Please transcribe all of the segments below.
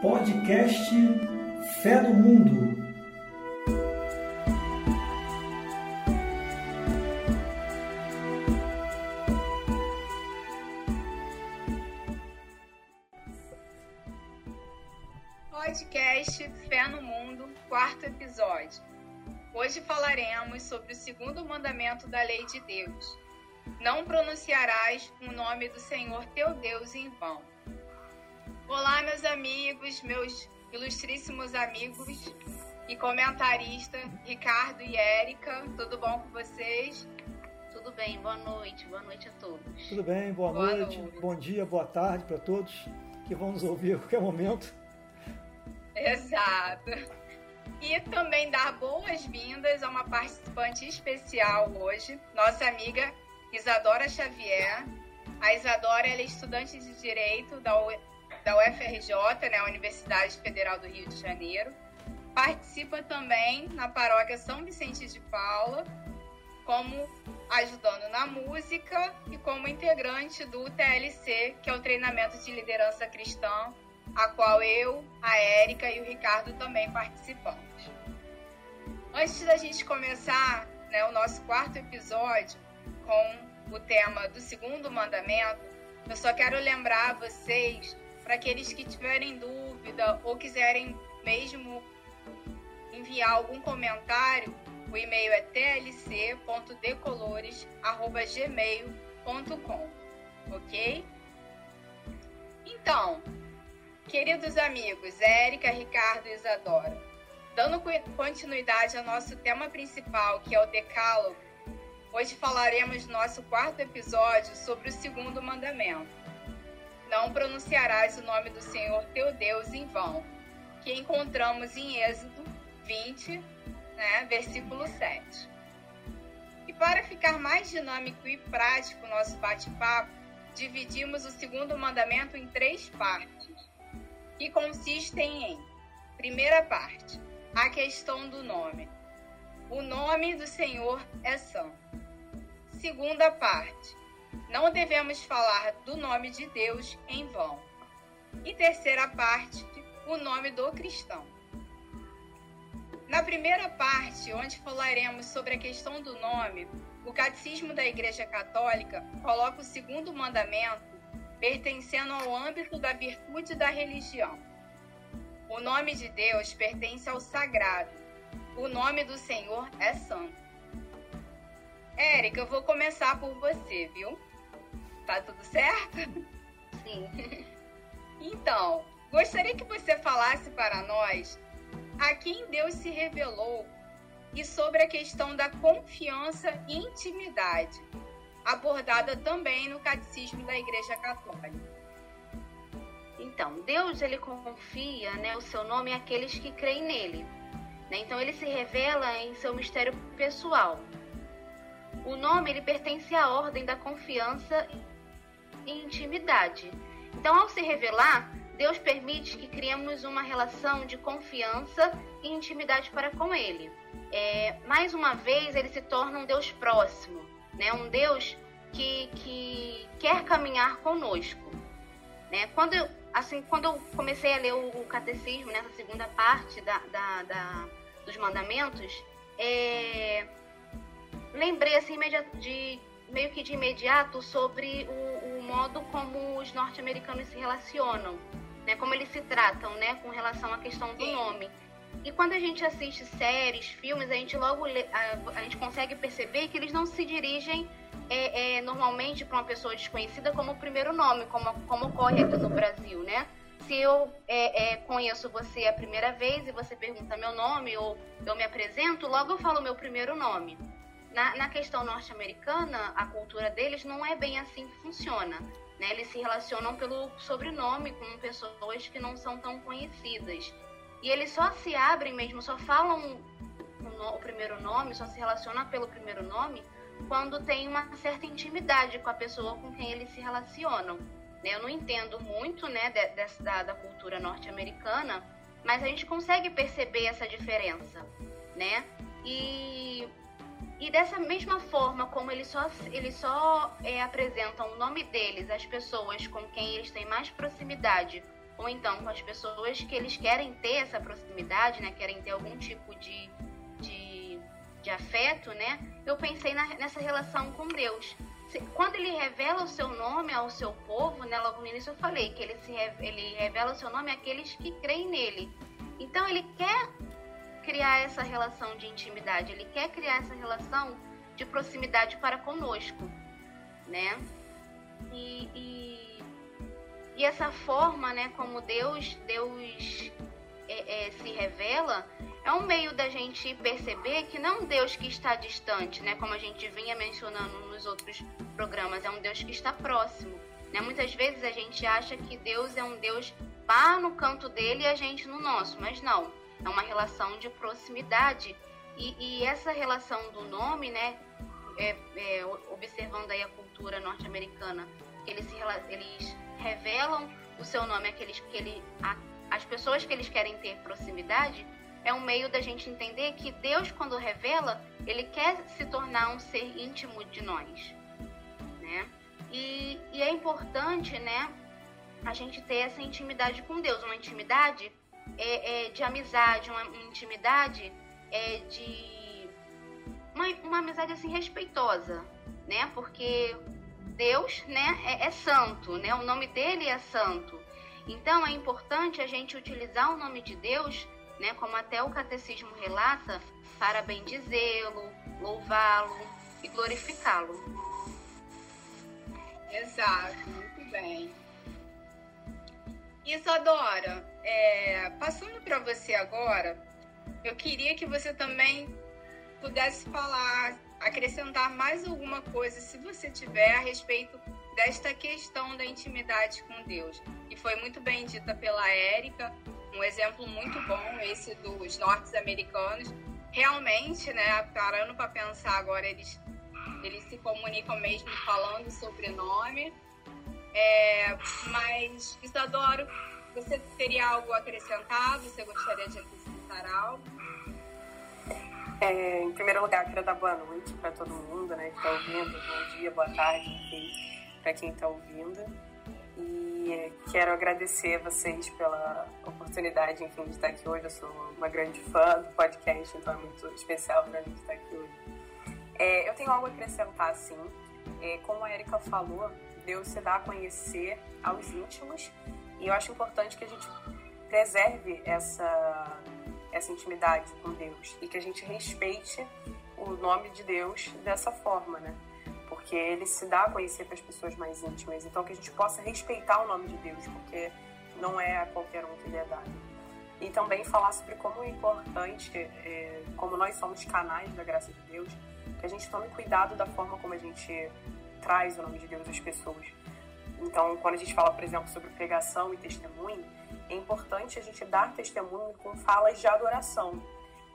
Podcast Fé no Mundo. Podcast Fé no Mundo, quarto episódio. Hoje falaremos sobre o segundo mandamento da lei de Deus. Não pronunciarás o nome do Senhor teu Deus em vão. Olá, meus amigos, meus ilustríssimos amigos e comentarista Ricardo e Érica. Tudo bom com vocês? Tudo bem, boa noite, boa noite a todos. Tudo bem, boa, Boa noite, noite. bom dia, boa tarde para todos que vão nos ouvir a qualquer momento. Exato. E também dar boas-vindas a uma participante especial hoje, nossa amiga Isadora Xavier. A Isadora ela é estudante de Direito da, da UFRJ, né, Universidade Federal do Rio de Janeiro. Participa também na paróquia São Vicente de Paula, como ajudando na música e como integrante do TLC, que é o treinamento de liderança cristã a qual eu, a Érica e o Ricardo também participamos. Antes da gente começar né, o nosso quarto episódio com o tema do segundo mandamento, eu só quero lembrar vocês, para aqueles que tiverem dúvida ou quiserem mesmo enviar algum comentário, o e-mail é tlc.decolores.gmail.com, ok? Então, Queridos amigos, Érica, Ricardo e Isadora, dando co- continuidade ao nosso tema principal, que é o Decálogo, hoje falaremos no nosso quarto episódio sobre o segundo mandamento. Não pronunciarás o nome do Senhor teu Deus em vão, que encontramos em Êxodo 20, né, versículo 7. E para ficar mais dinâmico e prático o nosso bate-papo, dividimos o segundo mandamento em três partes que consistem em: primeira parte, a questão do nome. O nome do Senhor é santo. Segunda parte, não devemos falar do nome de Deus em vão. E terceira parte, o nome do cristão. Na primeira parte, onde falaremos sobre a questão do nome, o Catecismo da Igreja Católica coloca o segundo mandamento pertencendo ao âmbito da virtude da religião. O nome de Deus pertence ao sagrado. O nome do Senhor é santo. Érica, eu vou começar por você, viu? Tá tudo certo? Sim. Então, gostaria que você falasse para nós a quem Deus se revelou e sobre a questão da confiança e intimidade, abordada também no Catecismo da Igreja Católica. Então, Deus ele confia, né, o seu nome àqueles que creem nele. né? Então, ele se revela em seu mistério pessoal. O nome ele pertence à ordem da confiança e intimidade. Então, ao se revelar, Deus permite que criemos uma relação de confiança e intimidade para com Ele. É, mais uma vez, ele se torna um Deus próximo, né? um Deus que, que quer caminhar conosco. Né? Quando, eu, assim, quando eu comecei a ler o, o catecismo, nessa segunda parte da, da- da- dos mandamentos, é, lembrei assim, de, meio que de imediato sobre o, o modo como os norte-americanos se relacionam, né? como eles se tratam né? com relação à questão do Sim. nome. E quando a gente assiste séries, filmes, a gente logo a, a gente consegue perceber que eles não se dirigem é, é, normalmente para uma pessoa desconhecida como o primeiro nome, como, como ocorre aqui no Brasil, né? Se eu é, é, conheço você a primeira vez e você pergunta meu nome ou eu me apresento, logo eu falo meu primeiro nome. Na, na questão norte-americana, a cultura deles não é bem assim que funciona. Né? Eles se relacionam pelo sobrenome com pessoas que não são tão conhecidas. E eles só se abrem mesmo, só falam o, o primeiro nome, só se relacionam pelo primeiro nome quando tem uma certa intimidade com a pessoa com quem eles se relacionam. né? Eu não entendo muito né, da, da cultura norte-americana, mas a gente consegue perceber essa diferença, né? E, e dessa mesma forma como eles só, eles só é, apresentam o nome deles às pessoas com quem eles têm mais proximidade ou então com as pessoas que eles querem ter essa proximidade, né? Querem ter algum tipo de, de, de afeto, né? Eu pensei na, nessa relação com Deus. Quando ele revela o seu nome ao seu povo, né? Logo no início eu falei que ele, se, ele revela o seu nome àqueles que creem nele. Então ele quer criar essa relação de intimidade, ele quer criar essa relação de proximidade para conosco, né? E, e, e essa forma, né, como Deus, Deus é, é, se revela, é um meio da gente perceber que não é um Deus que está distante, né, como a gente vinha mencionando nos outros programas, é um Deus que está próximo. Né? Muitas vezes a gente acha que Deus é um Deus lá no canto dele e a gente no nosso, mas não. É uma relação de proximidade. E, e essa relação do nome, né, é, é, observando aí a cultura norte-americana, eles, eles revelam o seu nome àqueles que ele, a, as pessoas que eles querem ter proximidade, é um meio da gente entender que Deus, quando revela, ele quer se tornar um ser íntimo de nós, né? E, e é importante, né, a gente ter essa intimidade com Deus, uma intimidade é, é, de amizade, uma, intimidade é, de uma, uma amizade assim respeitosa, né? Porque Deus, né, é, é santo, né? O nome dele é santo. Então é importante a gente utilizar o nome de Deus, né, como até o catecismo relata, para bendizê-lo, louvá-lo e glorificá-lo. Exato, muito bem. Isadora, é, passando para você agora, eu queria que você também pudesse falar, acrescentar mais alguma coisa, se você tiver, a respeito desta questão da intimidade com Deus, que foi muito bem dita pela Érica, um exemplo muito bom esse dos norte-americanos. Realmente, né, parando para pensar agora, eles, eles se comunicam mesmo falando sobrenome. É, mas, Isadoro, você teria algo a acrescentar? Você gostaria de acrescentar algo? É, em primeiro lugar, quero dar boa noite para todo mundo né, que está ouvindo. Bom dia, boa tarde, para quem está ouvindo. E quero agradecer a vocês pela oportunidade, enfim, de estar aqui hoje. Eu sou uma grande fã do podcast, então é muito especial para mim estar aqui hoje. É, eu tenho algo a acrescentar, sim. É, como a Erika falou, Deus se dá a conhecer aos íntimos e eu acho importante que a gente preserve essa, essa intimidade com Deus e que a gente respeite o nome de Deus dessa forma, né? Porque ele se dá a conhecer para as pessoas mais íntimas. Então, que a gente possa respeitar o nome de Deus, porque não é a qualquer um que ele é dado. E também falar sobre como é importante, é, como nós somos canais da graça de Deus, que a gente tome cuidado da forma como a gente traz o nome de Deus às pessoas. Então, quando a gente fala, por exemplo, sobre pregação e testemunho, é importante a gente dar testemunho com falas de adoração.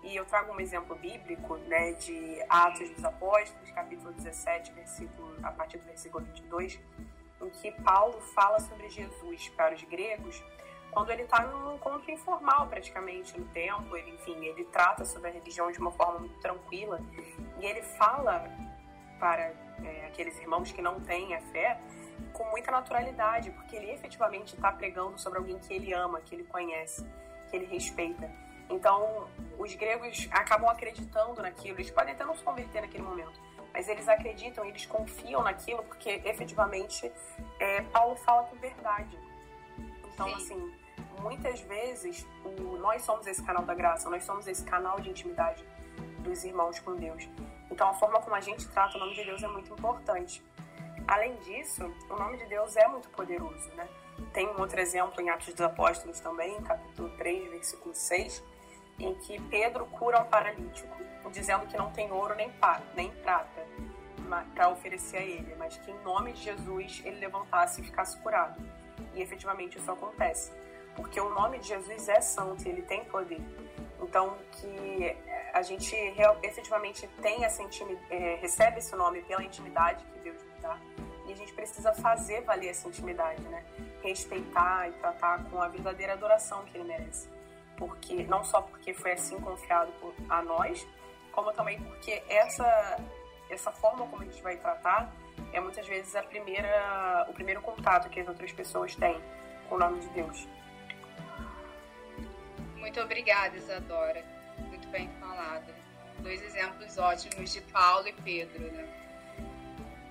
E eu trago um exemplo bíblico, né, de Atos dos Apóstolos, capítulo 17, versículo, a partir do versículo 22, em que Paulo fala sobre Jesus para os gregos, quando ele está num encontro informal, praticamente, no templo, ele, enfim, ele trata sobre a religião de uma forma muito tranquila, e ele fala para é, aqueles irmãos que não têm a fé, com muita naturalidade, porque ele efetivamente está pregando sobre alguém que ele ama, que ele conhece, que ele respeita. Então, os gregos acabam acreditando naquilo, eles podem até não se converter naquele momento, mas eles acreditam, eles confiam naquilo, porque efetivamente é, Paulo fala com verdade. Então, Sim. assim, muitas vezes o, nós somos esse canal da graça, nós somos esse canal de intimidade dos irmãos com Deus. Então, a forma como a gente trata o nome de Deus é muito importante. Além disso, o nome de Deus é muito poderoso, né? Tem um outro exemplo em Atos dos Apóstolos também, capítulo 3, versículo 6, em que Pedro cura um paralítico, dizendo que não tem ouro nem, nem prata para oferecer a ele, mas que em nome de Jesus ele levantasse e ficasse curado. E efetivamente isso acontece, porque o nome de Jesus é santo e ele tem poder. Então, que a gente efetivamente tem essa é, recebe esse nome pela intimidade que Deus nos dá a gente precisa fazer valer essa intimidade, né? Respeitar e tratar com a verdadeira adoração que ele merece. Porque não só porque foi assim confiado por, a nós, como também porque essa essa forma como a gente vai tratar é muitas vezes a primeira o primeiro contato que as outras pessoas têm com o nome de Deus. Muito obrigada, Isadora. Muito bem falado. Dois exemplos ótimos de Paulo e Pedro, né?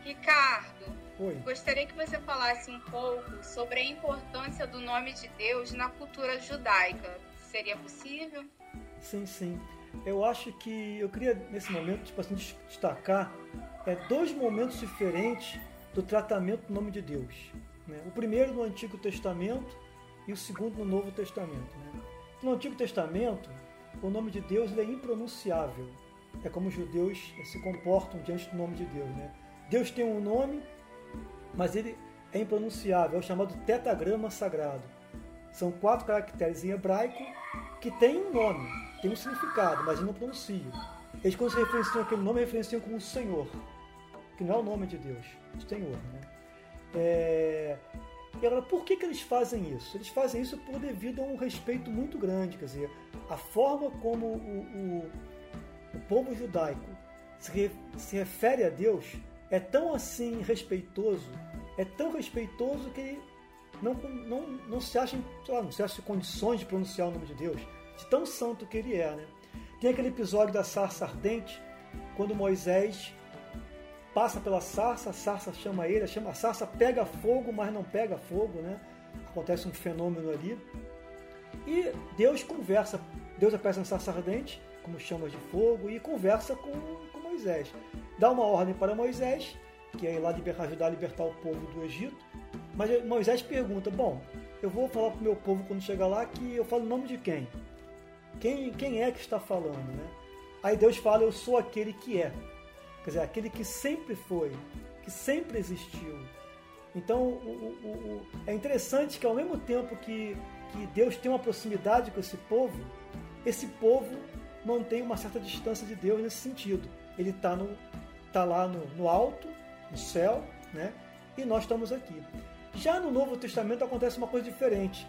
Ricardo, Oi. gostaria que você falasse um pouco sobre a importância do nome de Deus na cultura judaica. Seria possível? Sim, sim. Eu acho que eu queria nesse momento tipo assim, destacar é, dois momentos diferentes do tratamento do nome de Deus. Né? O primeiro no Antigo Testamento e o segundo no Novo Testamento. Né? No Antigo Testamento, o nome de Deus é impronunciável. É como os judeus se comportam diante do nome de Deus. Né? Deus tem um nome, mas ele é impronunciável, é o chamado tetagrama sagrado. São quatro caracteres em hebraico que têm um nome, têm um significado, mas eles não pronunciam. Eles, quando se referenciam aquele nome, referenciam como Senhor, que não é o nome de Deus, Senhor. Né? É... E agora, por que, que eles fazem isso? Eles fazem isso por devido a um respeito muito grande, quer dizer, a forma como o, o, o povo judaico se, re, se refere a Deus é tão assim respeitoso, é tão respeitoso que não, não, não se acha, lá, não se acha condições de pronunciar o nome de Deus, de tão santo que ele é. Né? Tem aquele episódio da sarça ardente, quando Moisés passa pela sarça, a sarça chama ele, a sarça pega fogo, mas não pega fogo, né? Acontece um fenômeno ali. E Deus conversa, Deus aparece na sarça ardente, como chamas de fogo, e conversa com, com Moisés. Dá uma ordem para Moisés, que é ir lá libertar, ajudar a libertar o povo do Egito. Mas Moisés pergunta: Bom, eu vou falar para o meu povo quando chegar lá que eu falo o nome de quem? Quem, quem é que está falando, né? Aí Deus fala: Eu sou aquele que é. Quer dizer, aquele que sempre foi, que sempre existiu. Então, o, o, o, é interessante que ao mesmo tempo que, que Deus tem uma proximidade com esse povo, esse povo mantém uma certa distância de Deus nesse sentido. Ele está tá lá no, no alto, no céu, né? e nós estamos aqui. Já no Novo Testamento acontece uma coisa diferente.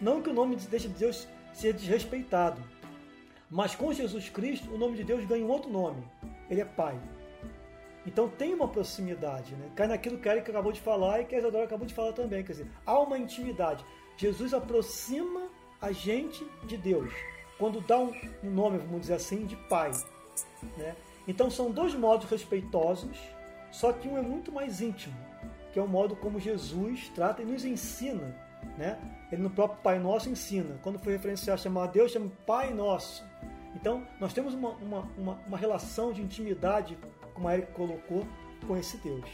Não que o nome de Deus ser desrespeitado, mas com Jesus Cristo o nome de Deus ganha um outro nome. Ele é Pai. Então tem uma proximidade, né? Cai naquilo que Eric acabou de falar e que a Isadora acabou de falar também. Quer dizer, há uma intimidade. Jesus aproxima a gente de Deus. Quando dá um nome, vamos dizer assim, de Pai. Né? Então são dois modos respeitosos, só que um é muito mais íntimo, que é o modo como Jesus trata e nos ensina. Né? Ele no próprio Pai Nosso ensina. Quando foi referenciar chamar Deus, chama Pai Nosso. Então, nós temos uma, uma, uma, uma relação de intimidade como a Eric colocou, com esse Deus.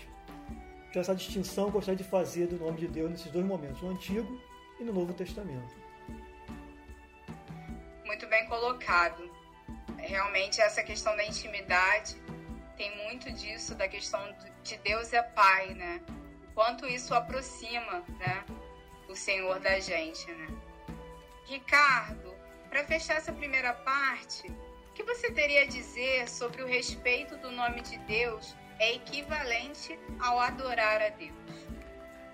Então, essa distinção eu gostaria de fazer do nome de Deus nesses dois momentos, no Antigo e no Novo Testamento. Muito bem colocado. Realmente, essa questão da intimidade tem muito disso, da questão de Deus é Pai, né? Quanto isso aproxima, né? O Senhor da gente, né? Ricardo, para fechar essa primeira parte, o que você teria a dizer sobre o respeito do nome de Deus é equivalente ao adorar a Deus?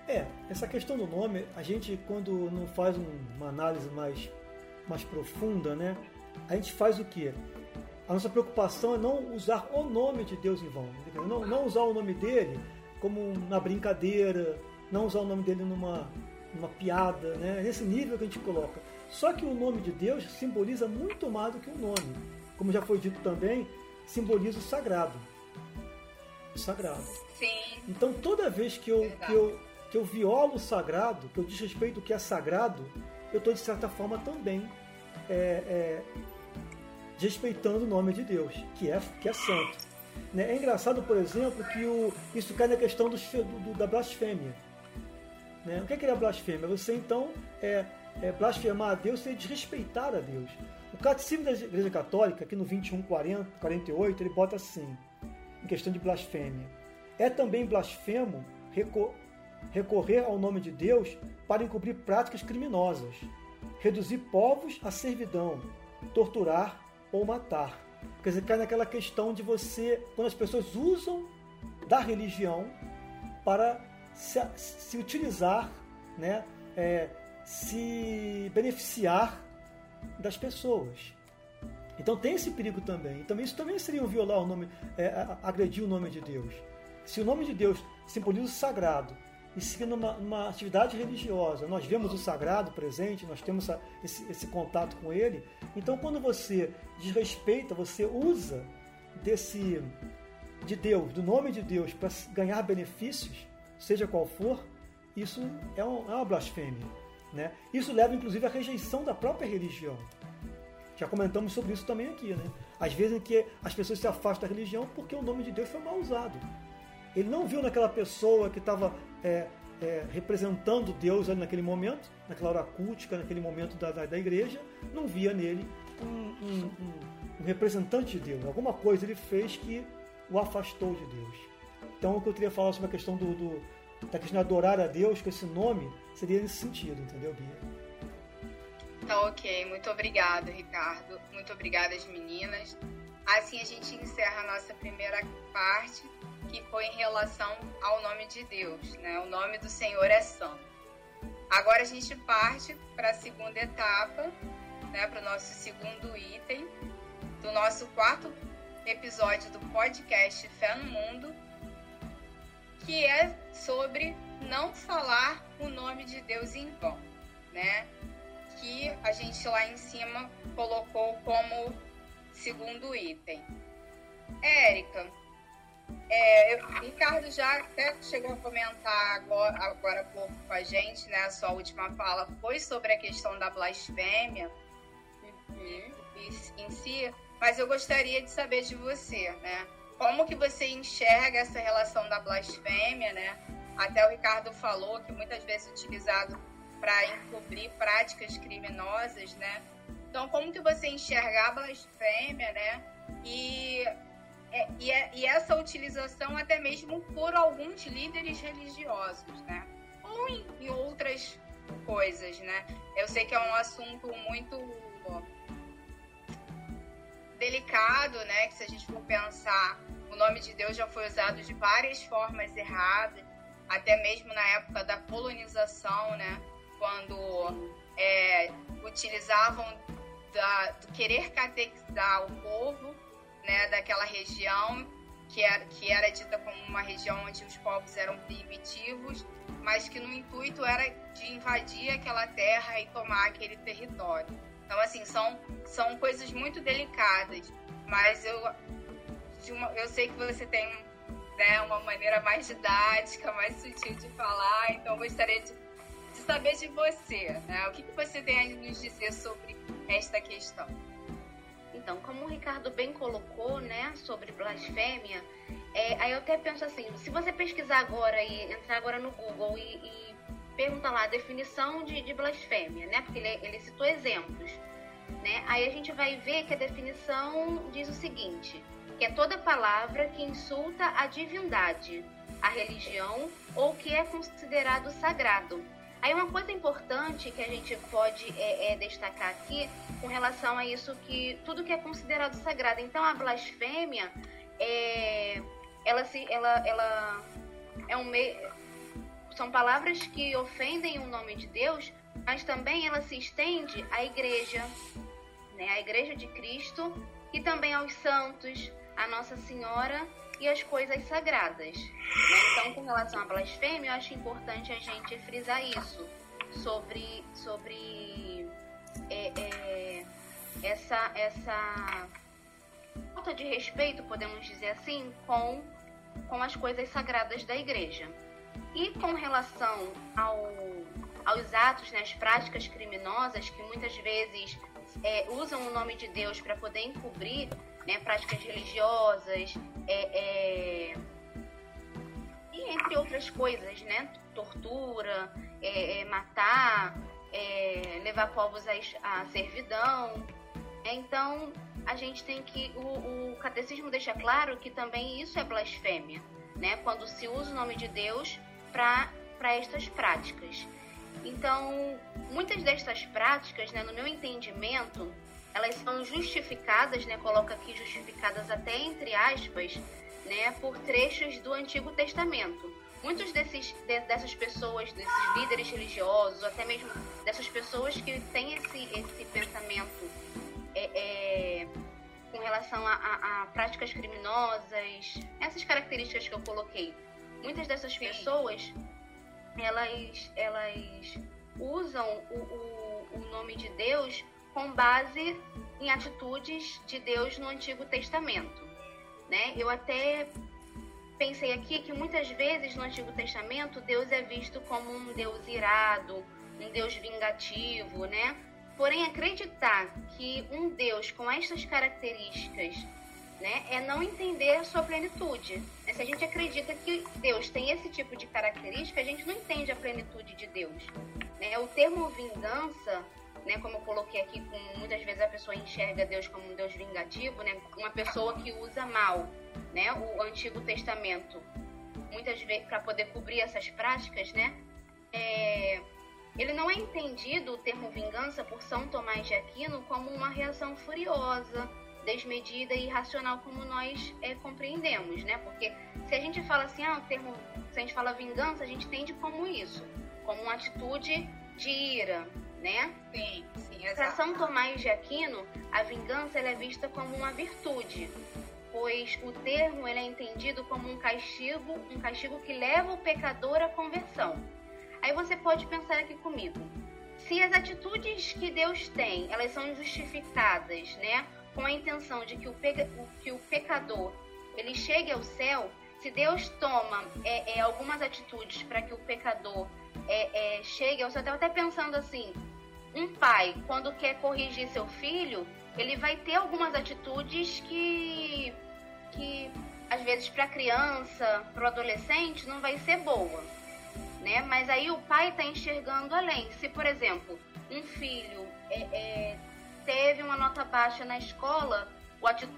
É, essa questão do nome, a gente quando não faz uma análise mais, mais profunda, né? A gente faz o quê? A nossa preocupação é não usar o nome de Deus em vão. Não, não usar o nome dele como uma brincadeira, não usar o nome dele numa, numa piada, né? Nesse nível que a gente coloca. Só que o nome de Deus simboliza muito mais do que o nome como já foi dito também, simboliza o sagrado. O sagrado. Sim. Então toda vez que eu, que eu, que eu violo o sagrado, que eu desrespeito o que é sagrado, eu estou de certa forma também é, é, desrespeitando o nome de Deus, que é, que é santo. Né? É engraçado, por exemplo, que o, isso cai na questão do, do, da blasfêmia. Né? O que é, que é a blasfêmia? Você então é, é blasfemar a Deus e desrespeitar a Deus. O Catecismo da Igreja Católica, aqui no 2148, ele bota assim, em questão de blasfêmia. É também blasfemo recorrer ao nome de Deus para encobrir práticas criminosas, reduzir povos à servidão, torturar ou matar. Quer dizer, cai naquela questão de você, quando as pessoas usam da religião para se, se utilizar, né, é, se beneficiar das pessoas. Então tem esse perigo também. Então isso também seria um violar o nome, é, agredir o nome de Deus. Se o nome de Deus simboliza o sagrado e seguindo uma, uma, atividade religiosa. Nós vemos o sagrado presente, nós temos essa, esse, esse contato com ele. Então, quando você desrespeita, você usa desse de Deus, do nome de Deus, para ganhar benefícios, seja qual for, isso é, um, é uma blasfêmia. Né? Isso leva, inclusive, à rejeição da própria religião. Já comentamos sobre isso também aqui. Né? Às vezes em que as pessoas se afastam da religião porque o nome de Deus foi mal usado. Ele não viu naquela pessoa que estava é, é, representando Deus ali naquele momento, naquela hora cultica, naquele momento da, da, da igreja, não via nele um, um, um, um, representante de Deus. Alguma coisa ele fez que o afastou de Deus. Então, o que eu queria falar sobre a questão do, do da questão de adorar a Deus com esse nome seria nesse sentido, entendeu, Bia? Tá ok, muito obrigada, Ricardo. Muito obrigada, as meninas. Assim a gente encerra a nossa primeira parte que foi em relação ao nome de Deus, né? O nome do Senhor é santo. Agora a gente parte para a segunda etapa, né? Para o nosso segundo item do nosso quarto episódio do podcast Fé no Mundo, que é sobre não falar o nome de Deus em vão, né? Que a gente lá em cima colocou como segundo item. Érica, é, eu, Ricardo já até chegou a comentar agora, agora há pouco com a gente, né? A sua última fala foi sobre a questão da blasfêmia uhum. em si, mas eu gostaria de saber de você, né? Como que você enxerga essa relação da blasfêmia, né? Até o Ricardo falou que muitas vezes é utilizado para encobrir práticas criminosas, né? Então, como que você enxerga a blasfêmia, né? E é, e, é, e, essa utilização até mesmo por alguns líderes religiosos, né? Ou em, em, outras coisas, né? Eu sei que é um assunto muito delicado, né? Que se a gente for pensar, o nome de Deus já foi usado de várias formas erradas, até mesmo na época da colonização, né? Quando é, utilizavam da, do querer catequizar o povo né, daquela região que era, que era dita como uma região onde os povos eram primitivos, mas que no intuito era de invadir aquela terra e tomar aquele território. Então, assim, são, são coisas muito delicadas, mas eu, uma, eu sei que você tem né, uma maneira mais didática, mais sutil de falar, então gostaria de, de saber de você, né? O que, que você tem a nos dizer sobre esta questão? Então, como o Ricardo bem colocou, né, sobre blasfêmia, é, aí eu até penso assim, se você pesquisar agora e entrar agora no Google e, e perguntar lá a definição de, de blasfêmia, né, porque ele, ele citou exemplos, né, aí a gente vai ver que a definição diz o seguinte, que é toda palavra que insulta a divindade, a religião ou que é considerado sagrado, Aí uma coisa importante que a gente pode é, é, destacar aqui com relação a isso que tudo que é considerado sagrado. Então a blasfêmia é, ela se ela, ela é um meio são palavras que ofendem o nome de Deus, mas também ela se estende à igreja, né, à igreja de Cristo e também aos santos, a Nossa Senhora e as coisas sagradas. Né? Então, com relação à blasfêmia, eu acho importante a gente frisar isso sobre, sobre é, é, essa, essa falta de respeito, podemos dizer assim, com, com as coisas sagradas da igreja. E com relação ao, aos atos, né, as práticas criminosas que muitas vezes é, usam o nome de Deus para poder encobrir né, práticas religiosas, é, é, e entre outras coisas, né, tortura, é, é matar, é, levar povos à, servidão. Então, a gente tem que. O, o catecismo deixa claro que também isso é blasfêmia, né? Quando se usa o nome de Deus para estas práticas. Então, muitas destas práticas, né, no meu entendimento, elas são justificadas, né, coloca aqui justificadas até entre aspas, né, por trechos do Antigo Testamento. Muitos desses, de, dessas pessoas, desses líderes religiosos, até mesmo dessas pessoas que têm esse, esse pensamento é, é, com relação a, a, a, práticas criminosas, essas características que eu coloquei, muitas dessas pessoas elas, elas usam o, o, o nome de Deus com base em atitudes de Deus no Antigo Testamento. Né? Eu até pensei aqui que muitas vezes no Antigo Testamento Deus é visto como um Deus irado, um Deus vingativo, né? Porém, acreditar que um Deus com estas características né, é não entender a sua plenitude. Se a gente acredita que Deus tem esse tipo de característica, a gente não entende a plenitude de Deus. Né? O termo vingança, né, como eu coloquei aqui, muitas vezes a pessoa enxerga Deus como um Deus vingativo, né, uma pessoa que usa mal né, o Antigo Testamento, muitas vezes para poder cobrir essas práticas, né, é, ele não é entendido o termo vingança por São Tomás de Aquino como uma reação furiosa, desmedida e irracional como nós é, compreendemos, né? Porque se a gente fala assim, ah, o termo, se a gente fala vingança, a gente entende como isso, como uma atitude de ira, né? Sim, sim, Para São Tomás de Aquino, a vingança é vista como uma virtude, pois o termo é entendido como um castigo, um castigo que leva o pecador à conversão. Aí você pode pensar aqui comigo. Se as atitudes que Deus tem, elas são justificadas, né, com a intenção de que o, peca, que o pecador ele chegue ao céu, se Deus toma é, é, algumas atitudes para que o pecador é, é chegue ao céu, eu estava até pensando assim, um pai, quando quer corrigir seu filho, ele vai ter algumas atitudes que, que às vezes para a criança, para o adolescente, não vai ser boa né? Mas aí o pai está enxergando além. Se, por exemplo, um filho é, é, teve uma nota baixa na escola,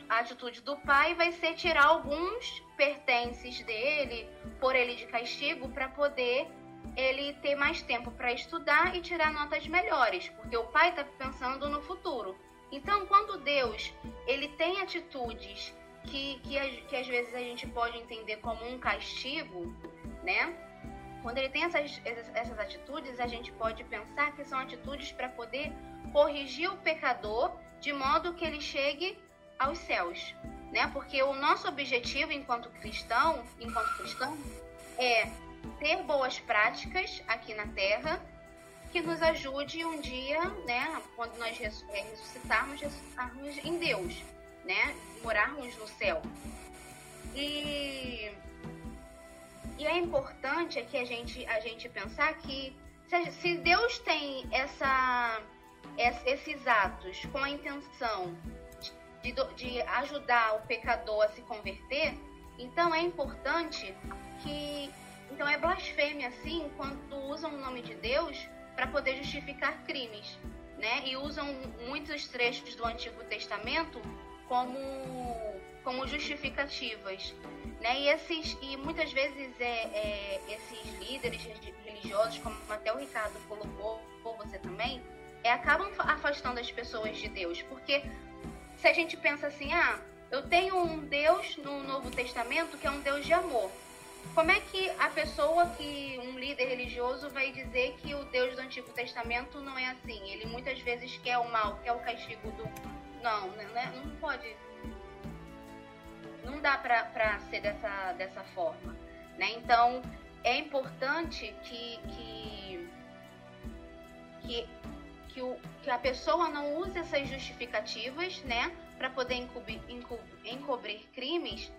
a atitude do pai vai ser tirar alguns pertences dele, por ele de castigo, para poder ele ter mais tempo para estudar e tirar notas melhores, porque o pai está pensando no futuro. Então, quando Deus ele tem atitudes que, que, que às vezes a gente pode entender como um castigo, né? Quando ele tem essas, essas atitudes, a gente pode pensar que são atitudes para poder corrigir o pecador de modo que ele chegue aos céus, né? Porque o nosso objetivo enquanto cristão, enquanto cristão, é ter boas práticas aqui na Terra que nos ajude um dia, né, quando nós é, ressuscitarmos, ressuscitarmos em Deus, né, morarmos no céu. E e é importante aqui a gente, a gente pensar que se, Deus tem essa, esses atos com a intenção de, de ajudar o pecador a se converter, então é importante que. Então é blasfêmia, assim, quando usam o nome de Deus para poder justificar crimes. Né? E usam muitos trechos do Antigo Testamento como, como justificativas. Né? E, esses, e muitas vezes é, é, esses líderes religiosos, como até o Ricardo colocou, ou você também, é, acabam afastando as pessoas de Deus. Porque se a gente pensa assim, ah, eu tenho um Deus no Novo Testamento que é um Deus de amor. Como é que a pessoa que um líder religioso vai dizer que o Deus do Antigo Testamento não é assim? Ele muitas vezes quer o mal, quer o castigo do. Não, né? não pode não dá para ser dessa, dessa forma. Né? Então, é importante que, que, que, que, o, que a pessoa não use essas justificativas né, para poder encobrir, encobrir crimes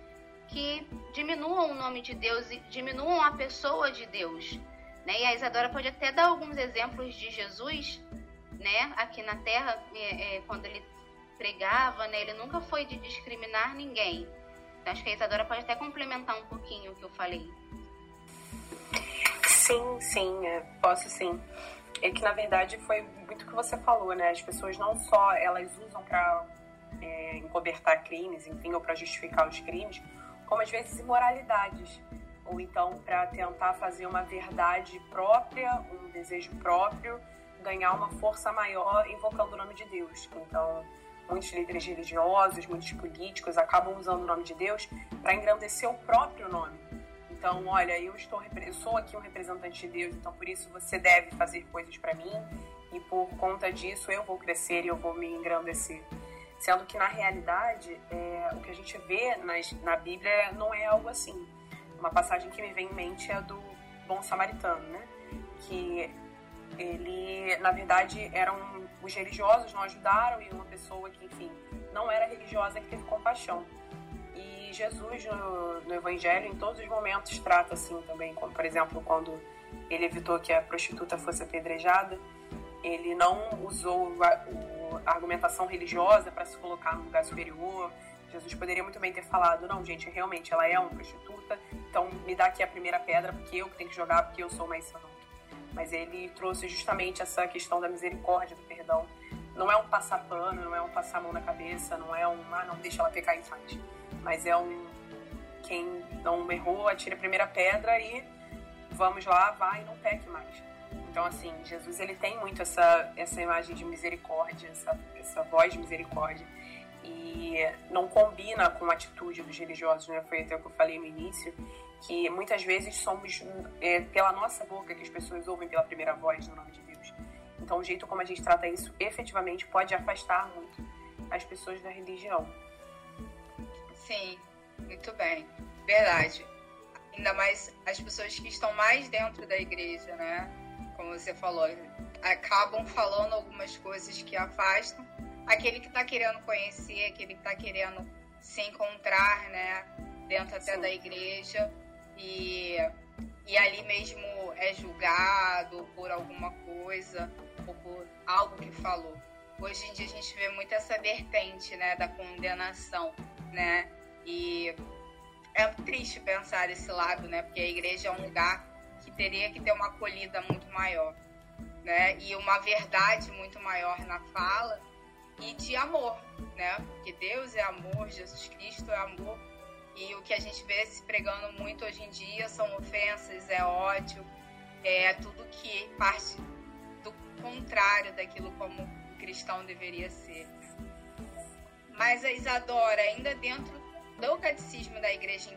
que diminuam o nome de Deus e diminuam a pessoa de Deus. Né? E a Isadora pode até dar alguns exemplos de Jesus né, aqui na Terra, é, é, quando ele pregava, né, ele nunca foi de discriminar ninguém. Acho que a Isadora pode até complementar um pouquinho o que eu falei. Sim, sim, é, posso sim. É que na verdade foi muito o que você falou, né? As pessoas não só elas usam para é, encobertar crimes, enfim, ou para justificar os crimes, como às vezes imoralidades, ou então para tentar fazer uma verdade própria, um desejo próprio, ganhar uma força maior invocando o nome de Deus. Então, muitos líderes religiosos, muitos políticos acabam usando o nome de Deus para engrandecer o próprio nome. Então, olha, eu estou eu sou aqui um representante de Deus, então por isso você deve fazer coisas para mim e por conta disso eu vou crescer e eu vou me engrandecer. Sendo que na realidade é, o que a gente vê nas, na Bíblia não é algo assim. Uma passagem que me vem em mente é do bom samaritano, né? Que ele, na verdade, eram os religiosos não ajudaram e uma pessoa que, enfim, não era religiosa que teve compaixão. E Jesus no, no Evangelho, em todos os momentos, trata assim também, como por exemplo quando ele evitou que a prostituta fosse apedrejada, ele não usou a, a argumentação religiosa para se colocar no lugar superior. Jesus poderia muito bem ter falado: não, gente, realmente ela é uma prostituta, então me dá aqui a primeira pedra porque eu que tenho que jogar, porque eu sou mais santo. Mas ele trouxe justamente essa questão da misericórdia, do perdão. Não é um passar pano, não é um passar a mão na cabeça, não é um, ah, não, deixa ela pecar em paz. Mas é um, quem não errou, atire a primeira pedra e vamos lá, vai e não peque mais. Então, assim, Jesus ele tem muito essa, essa imagem de misericórdia, essa, essa voz de misericórdia. E não combina com a atitude dos religiosos, né? Foi até o que eu falei no início, que muitas vezes somos é, pela nossa boca que as pessoas ouvem pela primeira voz no nome de Deus. Então, o jeito como a gente trata isso efetivamente pode afastar muito as pessoas da religião. Sim, muito bem. Verdade. Ainda mais as pessoas que estão mais dentro da igreja, né? Como você falou, acabam falando algumas coisas que afastam aquele que está querendo conhecer, aquele que está querendo se encontrar, né? Dentro até Sim. da igreja. E, e ali mesmo é julgado por alguma coisa ou por algo que falou. Hoje em dia a gente vê muito essa vertente, né, da condenação, né? E é triste pensar desse lado, né? Porque a igreja é um lugar teria que ter uma acolhida muito maior, né? E uma verdade muito maior na fala e de amor, né? Porque Deus é amor, Jesus Cristo é amor. E o que a gente vê se pregando muito hoje em dia são ofensas, é ódio, é tudo que parte do contrário daquilo como o cristão deveria ser. Mas a Isadora, ainda dentro do catecismo da igreja,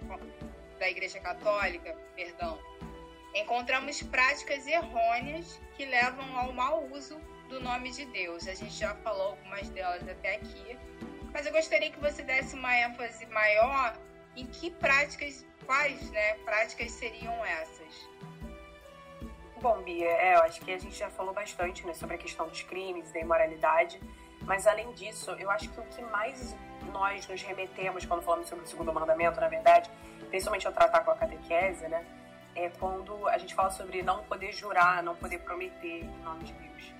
da igreja católica, perdão, encontramos práticas errôneas que levam ao mau uso do nome de Deus. A gente já falou algumas delas até aqui, mas eu gostaria que você desse uma ênfase maior em que práticas, quais né, práticas seriam essas. Bom, Bia, é, eu acho que a gente já falou bastante né, sobre a questão dos crimes, da imoralidade, mas além disso, eu acho que o que mais nós nos remetemos quando falamos sobre o segundo mandamento, na verdade, principalmente ao tratar com a catequese, né? É quando a gente fala sobre não poder jurar, não poder prometer em nome de Deus.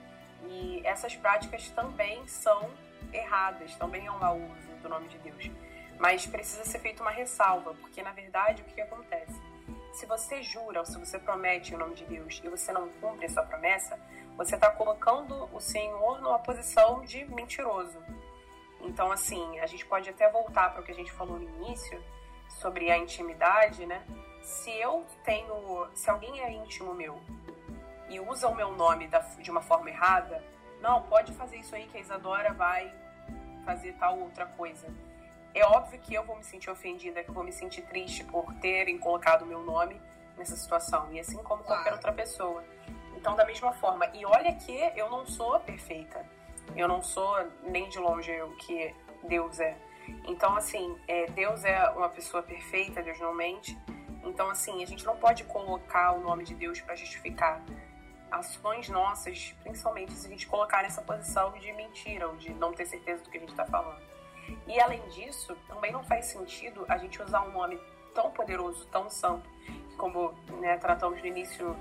E essas práticas também são erradas, também é um mau uso do nome de Deus. Mas precisa ser feita uma ressalva, porque na verdade o que, acontece? Se você jura se você promete em nome de Deus e você não cumpre a sua promessa, você está colocando o Senhor numa posição de mentiroso. Então, assim, a gente pode até voltar para o que a gente falou no início sobre a intimidade, né? Se eu tenho, se alguém é íntimo meu e usa o meu nome de uma forma errada, não, pode fazer isso aí que a Isadora vai fazer tal outra coisa. É óbvio que eu vou me sentir ofendida, que eu vou me sentir triste por terem colocado o meu nome nessa situação, e assim como qualquer outra pessoa. Então, da mesma forma, e olha que eu não sou perfeita. Eu não sou nem de longe o que Deus é. Então, assim, é, Deus é uma pessoa perfeita, Deus não mente. Então, assim, a gente não pode colocar o nome de Deus para justificar ações nossas, principalmente se a gente colocar nessa posição de mentira ou de não ter certeza do que a gente está falando. E além disso, também não faz sentido a gente usar um nome tão poderoso, tão santo, como né, tratamos no início,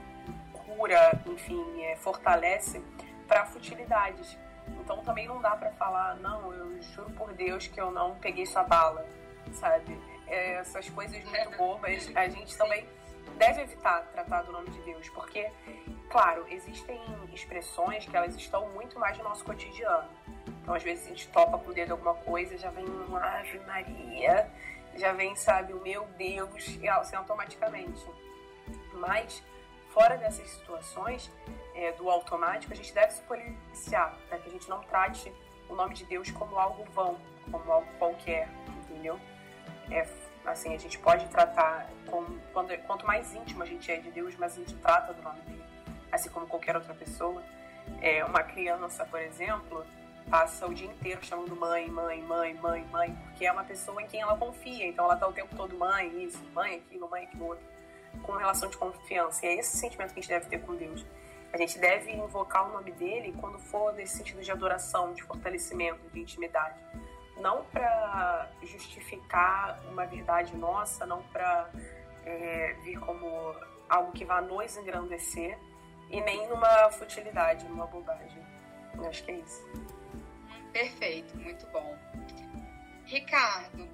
cura, enfim, é, fortalece, para futilidades. Então também não dá para falar, não, eu juro por Deus que eu não peguei sua bala, sabe? É, essas coisas muito bobas, a gente também deve evitar tratar do nome de Deus, porque, claro, existem expressões que elas estão muito mais no nosso cotidiano. Então, às vezes, a gente topa com o dedo alguma coisa, já vem um Ave Maria, já vem, sabe, o meu Deus, e assim, automaticamente. Mas, fora dessas situações, é, do automático, a gente deve se policiar para que a gente não trate o nome de Deus como algo vão, como algo qualquer, entendeu? É, assim, a gente pode tratar, com, quando, quanto mais íntimo a gente é de Deus, mais a gente trata do nome dele, assim como qualquer outra pessoa. É, uma criança, por exemplo, passa o dia inteiro chamando mãe, mãe, mãe, mãe, mãe, porque é uma pessoa em quem ela confia, então ela tá o tempo todo mãe, isso, mãe, aquilo, mãe, aquilo outro. com relação de confiança. E é esse sentimento que a gente deve ter com Deus. A gente deve invocar o nome dele quando for nesse sentido de adoração, de fortalecimento, de intimidade. Não para justificar uma verdade nossa, não para é, vir como algo que vá nos engrandecer e nem numa futilidade, numa bobagem. Eu acho que é isso. Perfeito, muito bom. Ricardo,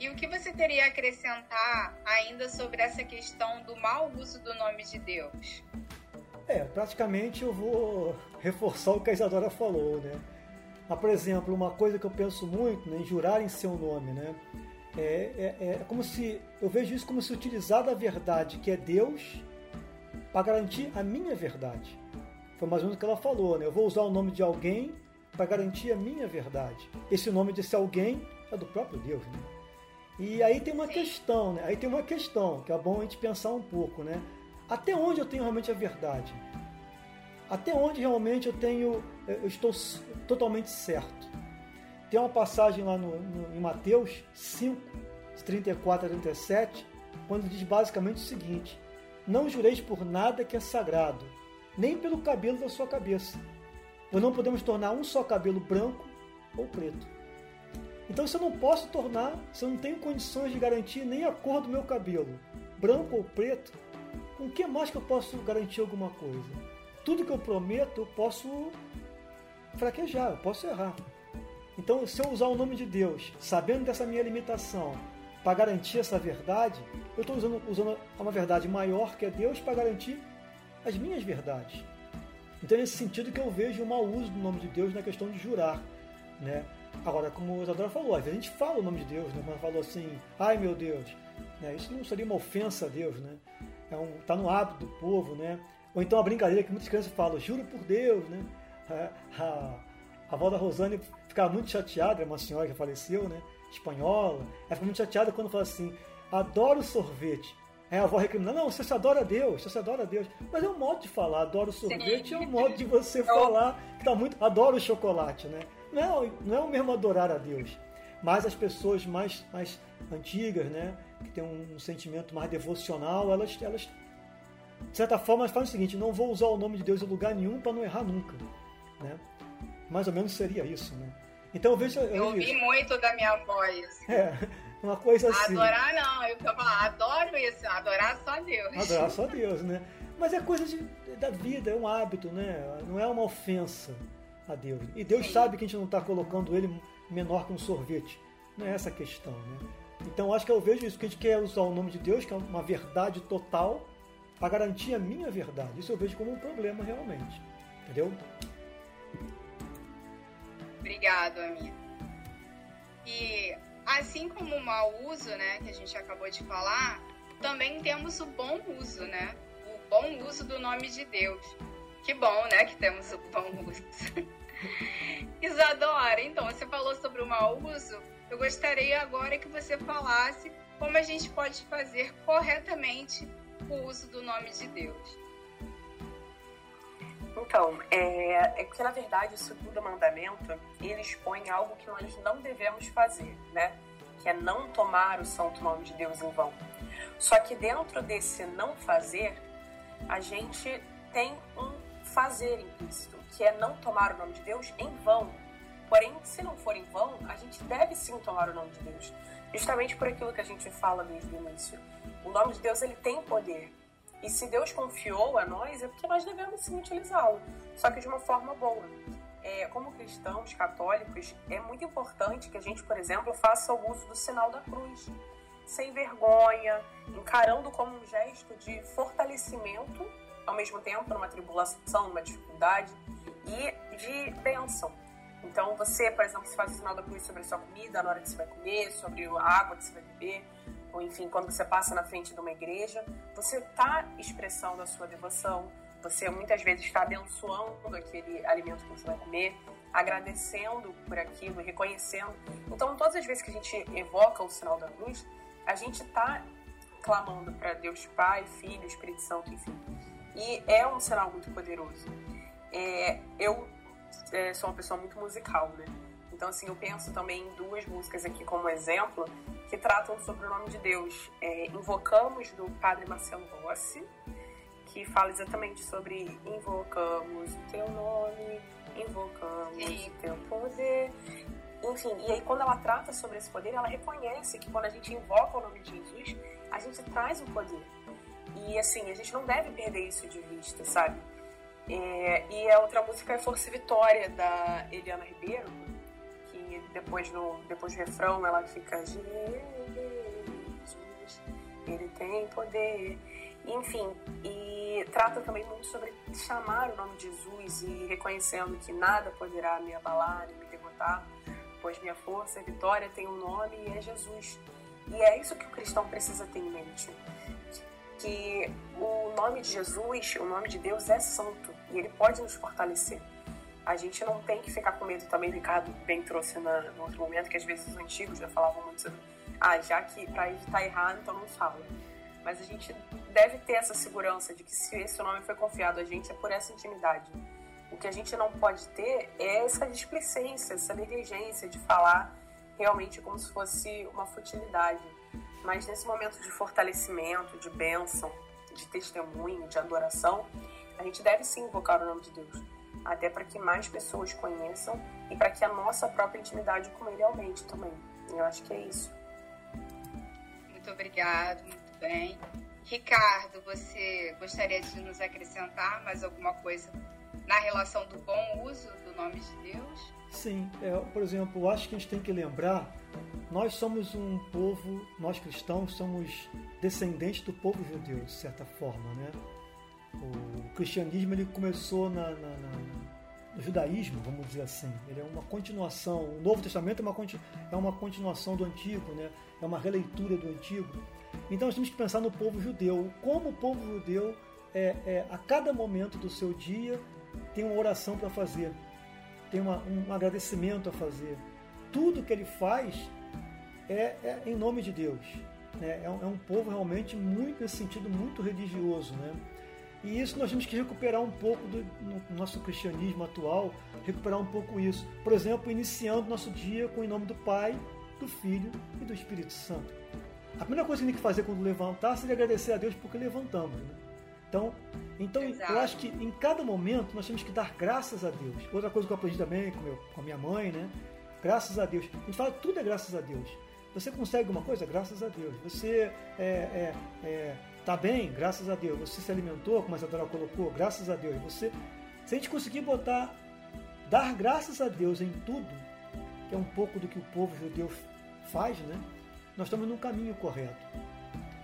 e o que você teria a acrescentar ainda sobre essa questão do mau uso do nome de Deus? É, praticamente eu vou reforçar o que a Isadora falou, né? Mas, por exemplo, uma coisa que eu penso muito né, em jurar em seu nome, né? É, é, é como se eu vejo isso como se utilizar da verdade que é Deus para garantir a minha verdade. Foi mais ou menos o que ela falou, né? Eu vou usar o nome de alguém para garantir a minha verdade. Esse nome desse alguém é do próprio Deus, né? E aí tem uma questão, né? Aí tem uma questão que é bom a gente pensar um pouco, né? Até onde eu tenho realmente a verdade? Até onde realmente eu tenho, eu estou totalmente certo? Tem uma passagem lá no, no, em Mateus 5, 34 a 37, quando diz basicamente o seguinte: Não jureis por nada que é sagrado, nem pelo cabelo da sua cabeça, pois não podemos tornar um só cabelo branco ou preto. Então, se eu não posso tornar, se eu não tenho condições de garantir nem a cor do meu cabelo, branco ou preto, com que mais que eu posso garantir alguma coisa? Tudo que eu prometo, eu posso fraquejar, eu posso errar. Então, se eu usar o nome de Deus, sabendo dessa minha limitação, para garantir essa verdade, eu estou usando, usando uma verdade maior que é Deus para garantir as minhas verdades. Então, é nesse sentido que eu vejo o mau uso do nome de Deus na questão de jurar. Né? Agora, como o Isadora falou, às vezes a gente fala o nome de Deus, né? mas falou assim, ai meu Deus, né? isso não seria uma ofensa a Deus, né? É um, tá no hábito do povo, né? Ou então a brincadeira que muitas crianças falam, juro por Deus, né? A, a, a avó da Rosane ficava muito chateada, é uma senhora que faleceu, né? Espanhola. Ela ficou muito chateada quando fala assim, adoro sorvete. Aí a avó reclama, não, você adora a Deus, você adora a Deus. Mas é um modo de falar, adoro sorvete, Sim. é um modo de você falar que tá muito, adoro chocolate, né? Não, não é o mesmo adorar a Deus. Mas as pessoas mais, mais antigas, né, que têm um, um sentimento mais devocional, elas, elas, de certa forma, fazem o seguinte: não vou usar o nome de Deus em lugar nenhum para não errar nunca. Né? Mais ou menos seria isso. Né? Então eu vejo. Eu, eu ouvi isso. muito da minha voz. É, uma coisa assim. Adorar não, eu falar, adoro isso, adorar só Deus. Adorar só Deus, né? Mas é coisa de, da vida, é um hábito, né? Não é uma ofensa a Deus. E Deus Sim. sabe que a gente não está colocando ele menor que um sorvete. Não é essa a questão, né? Então acho que eu vejo isso, que a gente quer usar o nome de Deus, que é uma verdade total, para garantir a minha verdade. Isso eu vejo como um problema realmente. Entendeu? Obrigado, amigo. E assim como o mau uso, né, que a gente acabou de falar, também temos o bom uso, né? O bom uso do nome de Deus. Que bom, né, que temos o bom uso. Isadora, então, você falou sobre o mau uso. Eu gostaria agora que você falasse como a gente pode fazer corretamente o uso do nome de Deus. Então, é, é que na verdade o segundo mandamento ele expõe algo que nós não devemos fazer, né? Que é não tomar o santo nome de Deus em vão. Só que dentro desse não fazer, a gente tem um fazer implícito, que é não tomar o nome de Deus em vão. Porém, se não for em vão, a gente deve sim tomar o nome de Deus, justamente por aquilo que a gente fala desde o início. O nome de Deus ele tem poder. E se Deus confiou a nós, é porque nós devemos sim utilizá-lo, só que de uma forma boa. É, como cristãos católicos, é muito importante que a gente, por exemplo, faça o uso do sinal da cruz, sem vergonha, encarando como um gesto de fortalecimento ao mesmo tempo numa tribulação, numa dificuldade e de bênção. Então você, por exemplo, se faz o sinal da cruz sobre a sua comida na hora que você vai comer, sobre a água que você vai beber, ou enfim, quando você passa na frente de uma igreja, você está expressando a sua devoção, você muitas vezes está abençoando aquele alimento que você vai comer, agradecendo por aquilo, reconhecendo. Então, todas as vezes que a gente evoca o sinal da cruz, a gente está clamando para Deus Pai, Filho, Espírito Santo, enfim. E é um sinal muito poderoso. É, eu é, sou uma pessoa muito musical, né? Então, assim, eu penso também em duas músicas aqui como exemplo que tratam sobre o nome de Deus. É, Invocamos, do Padre Marcelo Rossi, que fala exatamente sobre invocamos o teu nome, invocamos Sim. o teu poder. Enfim, e aí quando ela trata sobre esse poder, ela reconhece que quando a gente invoca o nome de Jesus, a gente traz o poder. E assim, a gente não deve perder isso de vista, sabe? É, e a outra música é Força e Vitória, da Eliana Ribeiro, que depois, no, depois do refrão ela fica ele tem poder. Enfim, e trata também muito sobre chamar o nome de Jesus e reconhecendo que nada poderá me abalar e me derrotar, pois minha força e vitória tem um nome e é Jesus. E é isso que o cristão precisa ter em mente. Que o nome de Jesus, o nome de Deus é santo e ele pode nos fortalecer. A gente não tem que ficar com medo também, Ricardo bem trouxe na, no outro momento, que às vezes os antigos já falavam muito sobre, ah, já que para evitar errado, então não fala. Mas a gente deve ter essa segurança de que se esse nome foi confiado a gente é por essa intimidade. O que a gente não pode ter é essa displicência, essa negligência de falar realmente como se fosse uma futilidade. Mas nesse momento de fortalecimento, de bênção, de testemunho, de adoração, a gente deve sim invocar o nome de Deus, até para que mais pessoas conheçam e para que a nossa própria intimidade com Ele aumente também. Eu acho que é isso. Muito obrigado, muito bem. Ricardo, você gostaria de nos acrescentar mais alguma coisa na relação do bom uso do nome de Deus? Sim, é, por exemplo, eu acho que a gente tem que lembrar, nós somos um povo, nós cristãos somos descendentes do povo judeu, de certa forma, né? O cristianismo ele começou na, na, na, no judaísmo, vamos dizer assim. Ele é uma continuação. O Novo Testamento é uma, é uma continuação do Antigo, né? é uma releitura do Antigo. Então nós temos que pensar no povo judeu. Como o povo judeu, é, é a cada momento do seu dia, tem uma oração para fazer, tem uma, um agradecimento a fazer. Tudo que ele faz é, é em nome de Deus. Né? É, um, é um povo realmente muito, nesse sentido, muito religioso. Né? E isso nós temos que recuperar um pouco do no nosso cristianismo atual, recuperar um pouco isso. Por exemplo, iniciando nosso dia com o nome do Pai, do Filho e do Espírito Santo. A primeira coisa que a gente tem que fazer quando levantar seria agradecer a Deus porque levantamos. Né? Então, então eu acho que em cada momento nós temos que dar graças a Deus. Outra coisa que eu aprendi também com, meu, com a minha mãe, né? Graças a Deus. A gente fala tudo é graças a Deus. Você consegue uma coisa? Graças a Deus. Você é, é, é Tá bem, graças a Deus. Você se alimentou, como a Isadora colocou, graças a Deus. Você, se a gente conseguir botar, dar graças a Deus em tudo, que é um pouco do que o povo judeu faz, né? Nós estamos no caminho correto.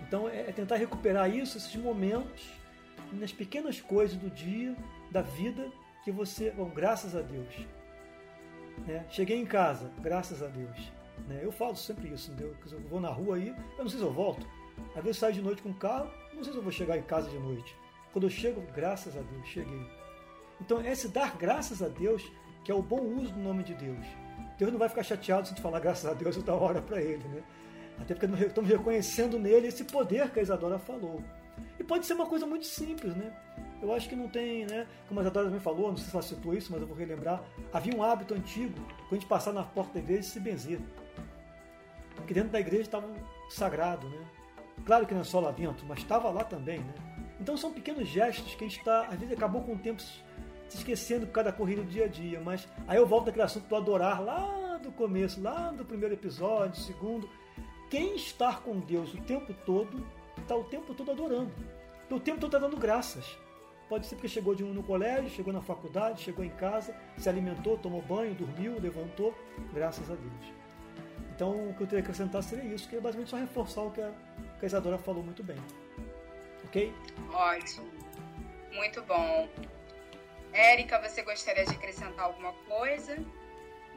Então é, é tentar recuperar isso, esses momentos, nas pequenas coisas do dia, da vida, que você, bom, graças a Deus. Né? Cheguei em casa, graças a Deus. Né? Eu falo sempre isso? Eu vou na rua aí, eu não sei se eu volto, às vezes saio de noite com o carro, não sei se eu vou chegar em casa de noite. Quando eu chego, graças a Deus, cheguei. Então, esse dar graças a Deus, que é o bom uso do nome de Deus. Deus não vai ficar chateado se gente falar graças a Deus toda hora para Ele, né? Até porque estamos reconhecendo nele esse poder que a Isadora falou. E pode ser uma coisa muito simples, né? Eu acho que não tem, né? Como a Isadora também falou, não sei se ela citou isso, mas eu vou relembrar. Havia um hábito antigo, quando a gente passar na porta da igreja, se benzer. Porque dentro da igreja estava sagrado, né? Claro que não é só lá dentro, mas estava lá também, né? Então são pequenos gestos que a gente está, às vezes acabou com o tempo se esquecendo por causa da corrida do dia a dia, mas aí eu volto àquele assunto do adorar lá do começo, lá do primeiro episódio, segundo. Quem está com Deus o tempo todo, está o tempo todo adorando. O tempo todo está dando graças. Pode ser porque chegou de um no colégio, chegou na faculdade, chegou em casa, se alimentou, tomou banho, dormiu, levantou, graças a Deus. Então o que eu teria que acrescentar seria isso, que é basicamente só reforçar o que a que a Isadora falou muito bem. Ok? Ótimo. Muito bom. Érica, você gostaria de acrescentar alguma coisa?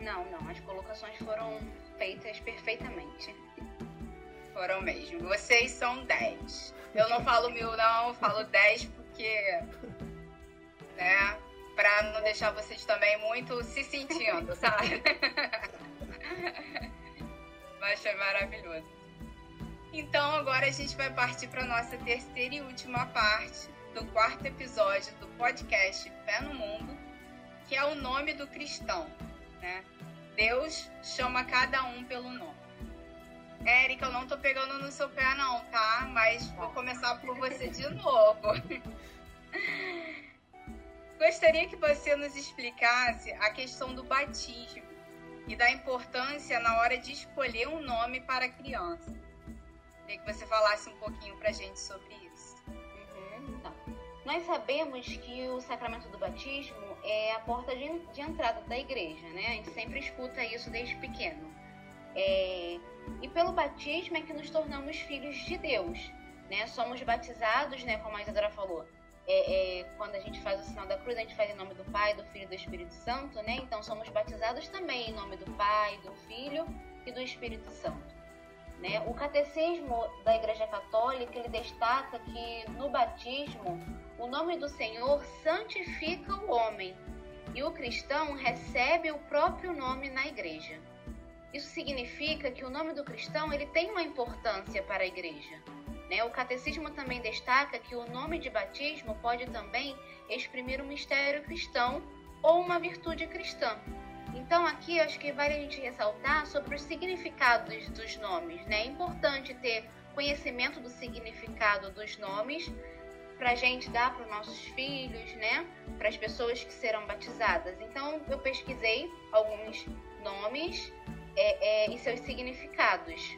Não, não. As colocações foram feitas perfeitamente. Foram mesmo. Vocês são 10. Eu não falo mil, não, eu falo 10 porque. Né? Pra não deixar vocês também muito se sentindo, sabe? Mas foi maravilhoso. Então agora a gente vai partir para nossa terceira e última parte do quarto episódio do podcast Fé no Mundo, que é o nome do cristão, né? Deus chama cada um pelo nome. Érica, eu não tô pegando no seu pé não, tá? Mas vou começar por você de novo. Gostaria que você nos explicasse a questão do batismo e da importância na hora de escolher um nome para a criança. Queria que você falasse um pouquinho pra gente sobre isso. Uhum, então. Nós sabemos que o sacramento do batismo é a porta de, de entrada da igreja, né? A gente sempre escuta isso desde pequeno. É, e pelo batismo é que nos tornamos filhos de Deus, né? Somos batizados, né? Como a Isadora falou, é, é, quando a gente faz o sinal da cruz, a gente faz em nome do Pai, do Filho e do Espírito Santo, né? Então somos batizados também em nome do Pai, do Filho e do Espírito Santo. Né? O catecismo da Igreja Católica ele destaca que no batismo o nome do Senhor santifica o homem e o cristão recebe o próprio nome na igreja. Isso significa que o nome do cristão ele tem uma importância para a igreja. Né? O catecismo também destaca que o nome de batismo pode também exprimir um mistério cristão ou uma virtude cristã. Então aqui acho que vale a gente ressaltar sobre os significados dos nomes. Né? É importante ter conhecimento do significado dos nomes para a gente dar para os nossos filhos, né? Para as pessoas que serão batizadas. Então eu pesquisei alguns nomes é, é, e seus significados.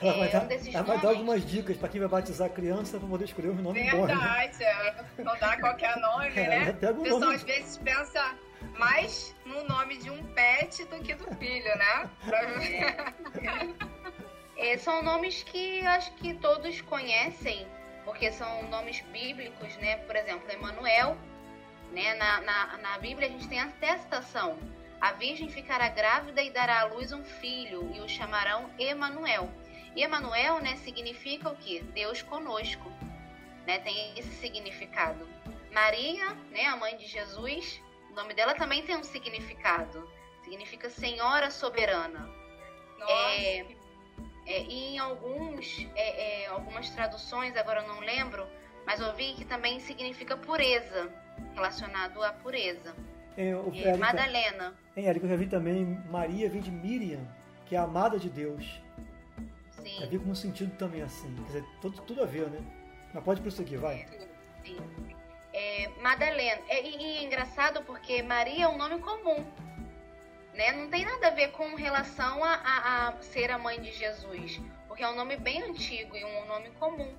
Ela vai, é, dar, um ela vai dar algumas dicas para quem vai batizar a criança para poder escolher os nomes Verdade, bons. Verdade, né? não dá qualquer nome, é, né? O pessoal nome. às vezes pensa mais no nome de um pet do que do filho, né? é, são nomes que acho que todos conhecem, porque são nomes bíblicos, né? Por exemplo, Emanuel, né? Na, na, na Bíblia a gente tem até a citação. A virgem ficará grávida e dará à luz um filho, e o chamarão Emanuel. E Emanuel, né, significa o que? Deus conosco. Né? Tem esse significado. Maria, né, a mãe de Jesus, nome dela também tem um significado. Significa Senhora Soberana. Nossa. É, é, e em alguns, é, é, algumas traduções, agora eu não lembro, mas eu vi que também significa pureza, relacionado à pureza. É, o, é, Madalena. Em Érica, eu já vi também Maria vem de Miriam, que é a amada de Deus. Sim. Já vi como sentido também assim. Quer dizer, tudo, tudo a ver, né? Mas pode prosseguir, vai. Sim. É, Madalena. É, e, é engraçado porque Maria é um nome comum. Né? Não tem nada a ver com relação a, a, a, ser a mãe de Jesus, porque é um nome bem antigo e um nome comum,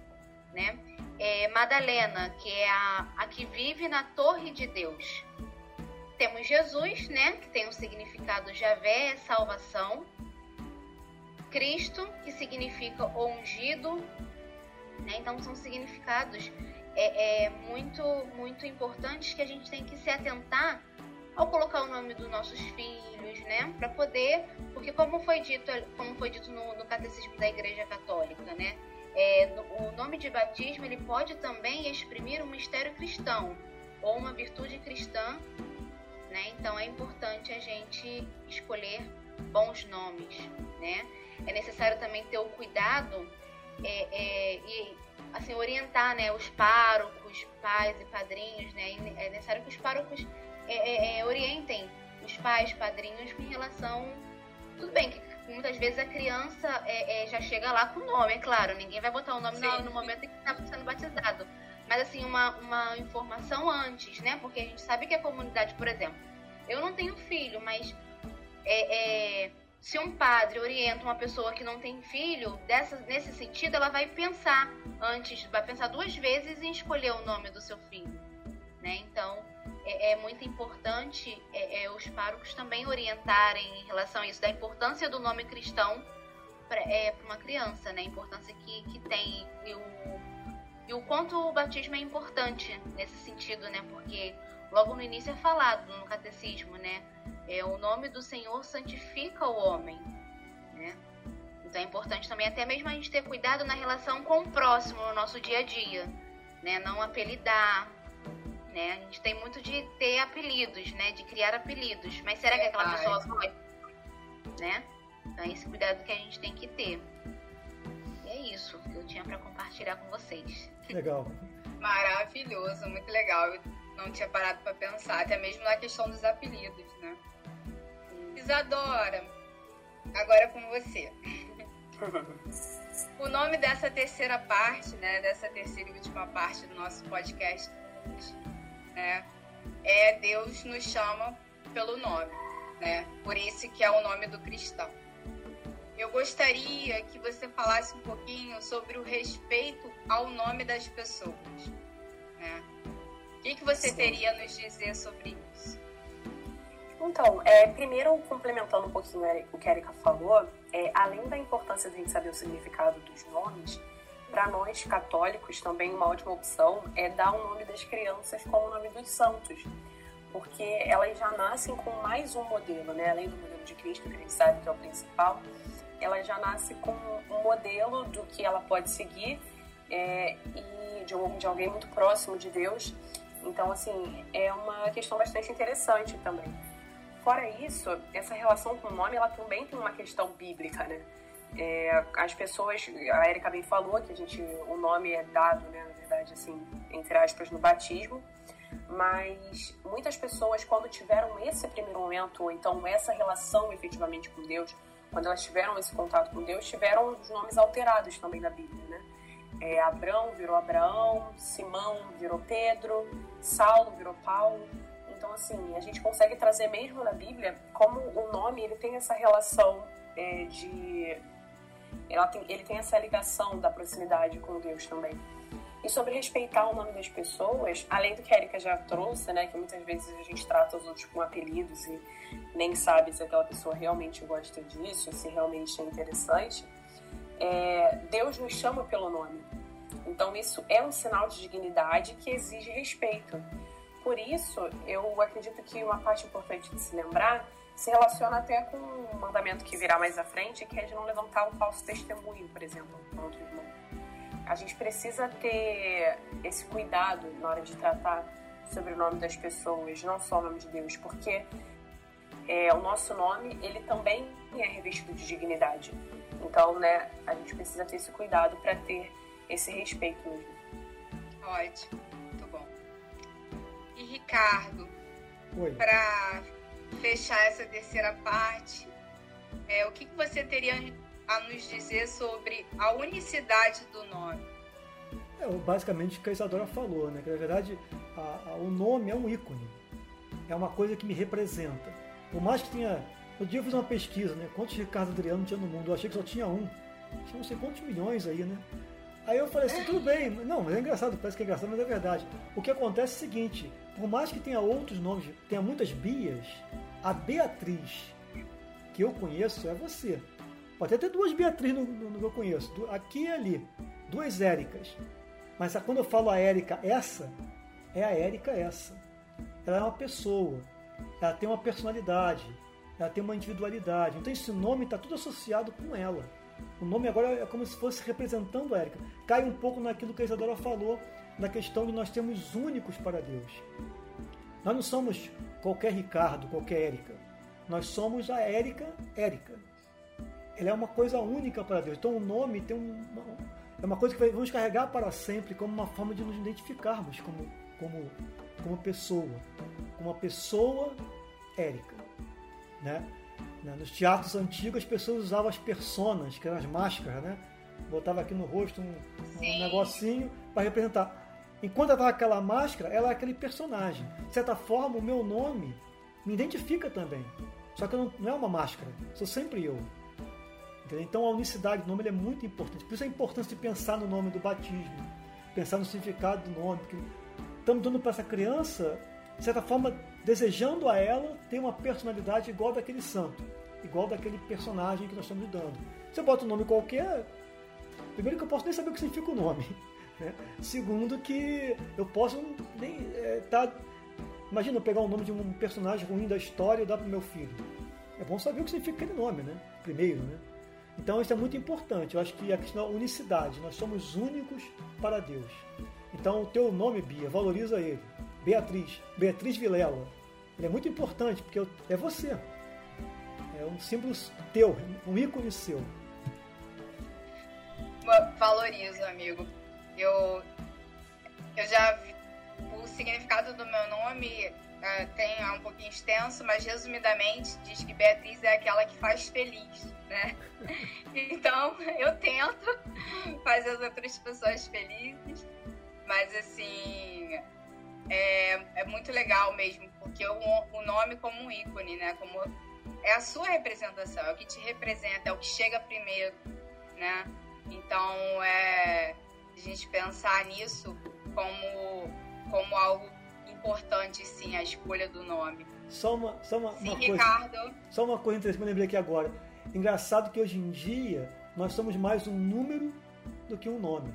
né? É Madalena, que é a, a que vive na torre de Deus. Temos Jesus, né? Que tem o significado Javé, salvação. Cristo, que significa ungido. Né? Então são significados é, é, muito, muito importantes que a gente tem que se atentar ao colocar o nome dos nossos filhos, né? Para poder, porque como foi dito, como foi dito no, no catecismo da Igreja Católica, né? É, o nome de batismo ele pode também exprimir um mistério cristão ou uma virtude cristã, né? Então é importante a gente escolher bons nomes, né? É necessário também ter o cuidado é, é, e assim orientar, né, os párocos, pais e padrinhos, né? É necessário que os párocos é, é, é, orientem os pais, padrinhos em relação. Tudo bem que muitas vezes a criança é, é, já chega lá com o nome, é claro, ninguém vai botar o nome no, no, momento em que está sendo batizado. Mas assim, uma, uma informação antes, né? Porque a gente sabe que a comunidade, por exemplo, eu não tenho filho, mas é, é, se um padre orienta uma pessoa que não tem filho, dessa, nesse sentido, ela vai pensar antes, vai pensar duas vezes em escolher o nome do seu filho. Né? Então, é, é muito importante é, é, os párocos também orientarem em relação a isso, da importância do nome cristão para é, uma criança, né? a importância que, que tem e o, e o quanto o batismo é importante nesse sentido, né? porque logo no início é falado no catecismo, né? É, o nome do Senhor santifica o homem, né? Então é importante também até mesmo a gente ter cuidado na relação com o próximo no nosso dia a dia, né? Não apelidar, né? A gente tem muito de ter apelidos, né? De criar apelidos. Mas será que aquela pessoa foi? Né? Então é esse cuidado que a gente tem que ter. E é isso que eu tinha para compartilhar com vocês. Legal. Maravilhoso, muito legal. Não tinha parado para pensar, até mesmo na questão dos apelidos, né? Isadora, agora é com você. o nome dessa terceira parte, né, dessa terceira e última parte do nosso podcast, né, é Deus nos chama pelo nome, né? Por isso que é o nome do cristão. Eu gostaria que você falasse um pouquinho sobre o respeito ao nome das pessoas, né? O que, que você Sim. teria a nos dizer sobre isso? Então, é, primeiro, complementando um pouquinho o que a Erika falou, é, além da importância de a gente saber o significado dos nomes, para nós católicos também uma ótima opção é dar o nome das crianças como o nome dos santos, porque elas já nascem com mais um modelo, né? além do modelo de Cristo, que a gente sabe que é o principal, ela já nasce com um modelo do que ela pode seguir é, e de, um, de alguém muito próximo de Deus. Então, assim, é uma questão bastante interessante também. Fora isso, essa relação com o nome, ela também tem uma questão bíblica, né? É, as pessoas, a Erika bem falou que a gente, o nome é dado, né, na verdade, assim, entre aspas, no batismo, mas muitas pessoas, quando tiveram esse primeiro momento, ou então essa relação efetivamente com Deus, quando elas tiveram esse contato com Deus, tiveram os nomes alterados também na Bíblia, né? É, Abrão virou Abraão, Simão virou Pedro, Saulo virou Paulo. Então, assim, a gente consegue trazer mesmo na Bíblia como o nome ele tem essa relação é, de. Tem, ele tem essa ligação da proximidade com Deus também. E sobre respeitar o nome das pessoas, além do que a Erika já trouxe, né, que muitas vezes a gente trata os outros com apelidos e nem sabe se aquela pessoa realmente gosta disso, se realmente é interessante, é, Deus nos chama pelo nome. Então isso é um sinal de dignidade que exige respeito. Por isso, eu acredito que uma parte importante de se lembrar se relaciona até com um mandamento que virá mais à frente, que é de não levantar um falso testemunho, por exemplo, contra o irmão a gente precisa ter esse cuidado na hora de tratar sobre o nome das pessoas, não só o nome de Deus, porque é, o nosso nome ele também é revestido de dignidade. Então, né, a gente precisa ter esse cuidado para ter esse respeito mesmo. Ótimo, muito bom. E Ricardo, para fechar essa terceira parte, é, o que, que você teria a nos dizer sobre a unicidade do nome? É basicamente o que a Isadora falou, né? Que na verdade a, a, o nome é um ícone, é uma coisa que me representa. Por mais que tenha. No dia eu fiz uma pesquisa, né? Quantos Ricardo Adriano tinha no mundo? Eu achei que só tinha um. Tinha não sei quantos milhões aí, né? Aí eu falei assim, tudo bem, não, mas é engraçado, parece que é engraçado, mas é verdade. O que acontece é o seguinte, por mais que tenha outros nomes, tenha muitas Bias, a Beatriz que eu conheço é você. Pode até ter duas Beatriz no, no, no que eu conheço, aqui e ali, duas Éricas. Mas quando eu falo a Érica essa, é a Érica essa. Ela é uma pessoa, ela tem uma personalidade, ela tem uma individualidade. Então esse nome está tudo associado com ela. O nome agora é como se fosse representando a Érica. Cai um pouco naquilo que a Isadora falou, na questão de nós termos únicos para Deus. Nós não somos qualquer Ricardo, qualquer Érica. Nós somos a Érica Érica ela é uma coisa única para Deus. Então o nome tem uma, é uma coisa que vamos carregar para sempre como uma forma de nos identificarmos como, como, como pessoa, uma pessoa Érica. Né? né? Nos teatros antigos as pessoas usavam as personas, que eram as máscaras, né? Botava aqui no rosto um, um negocinho para representar. Enquanto ela aquela máscara, ela é aquele personagem. De certa forma, o meu nome me identifica também. Só que não, não é uma máscara, sou sempre eu. Então a unicidade do nome é muito importante. Por isso a importância de pensar no nome do batismo, pensar no significado do nome. Porque estamos dando para essa criança, de certa forma, desejando a ela ter uma personalidade igual daquele santo, igual daquele personagem que nós estamos dando. Se eu boto um nome qualquer, primeiro que eu posso nem saber o que significa o nome. Né? Segundo que eu posso nem é, tá, Imagina eu pegar o nome de um personagem ruim da história e dar para meu filho. É bom saber o que significa aquele nome, né? Primeiro, né? Então isso é muito importante. Eu acho que a questão da unicidade. Nós somos únicos para Deus. Então o teu nome, Bia, valoriza ele. Beatriz, Beatriz Vilela. Ele é muito importante porque é você. É um símbolo teu, um ícone seu. Valorizo, amigo. Eu, eu já vi o significado do meu nome é, tem é um pouquinho extenso, mas resumidamente diz que Beatriz é aquela que faz feliz, né? Então eu tento fazer as outras pessoas felizes, mas assim é, é muito legal mesmo, porque o, o nome como um ícone, né? Como é a sua representação, é o que te representa, é o que chega primeiro, né? Então é a gente pensar nisso como como algo importante, sim, a escolha do nome. Só uma, só uma, sim, uma Ricardo. coisa. Só uma coisa interessante que eu lembrei aqui agora. Engraçado que hoje em dia nós somos mais um número do que um nome.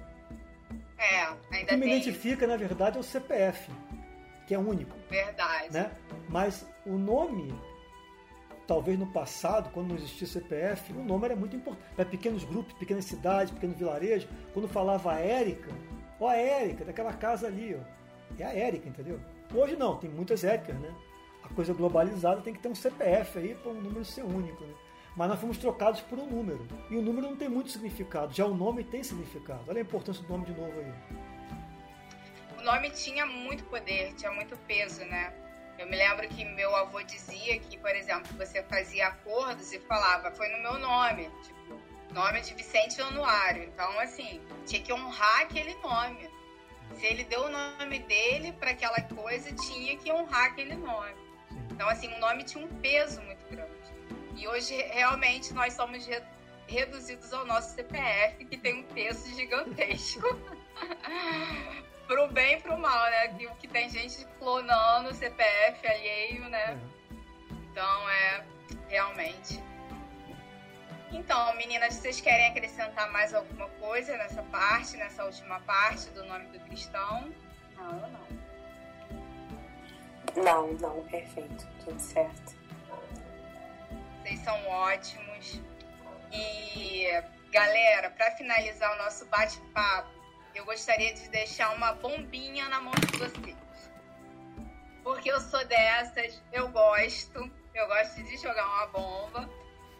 É, ainda O que me identifica, na verdade, é o CPF, que é único. isso. Verdade. Né? Mas o nome, talvez no passado, quando não existia CPF, o nome era muito importante. Para pequenos grupos, pequenas cidades, pequenos vilarejos, quando falava Érica, ó a Érica, daquela casa ali, ó. É a Érica, entendeu? Hoje não, tem muitas Éricas, né? A coisa globalizada tem que ter um CPF aí para um número ser único, né? Mas nós fomos trocados por um número. E o número não tem muito significado, já o nome tem significado. Olha a importância do nome de novo aí. O nome tinha muito poder, tinha muito peso, né? Eu me lembro que meu avô dizia que, por exemplo, você fazia acordos e falava, foi no meu nome, tipo, nome de Vicente Januário. Então, assim, tinha que honrar aquele nome. Se ele deu o nome dele para aquela coisa, tinha que honrar aquele nome. Então, assim, o nome tinha um peso muito. E hoje, realmente, nós somos re- reduzidos ao nosso CPF, que tem um peso gigantesco. pro bem e pro mal, né? Que, que tem gente clonando o CPF alheio, né? Então, é realmente. Então, meninas, vocês querem acrescentar mais alguma coisa nessa parte, nessa última parte do nome do cristão? Não, eu não. Não, não, perfeito. Tudo certo. Vocês são ótimos. E, galera, para finalizar o nosso bate-papo, eu gostaria de deixar uma bombinha na mão de vocês. Porque eu sou dessas, eu gosto, eu gosto de jogar uma bomba.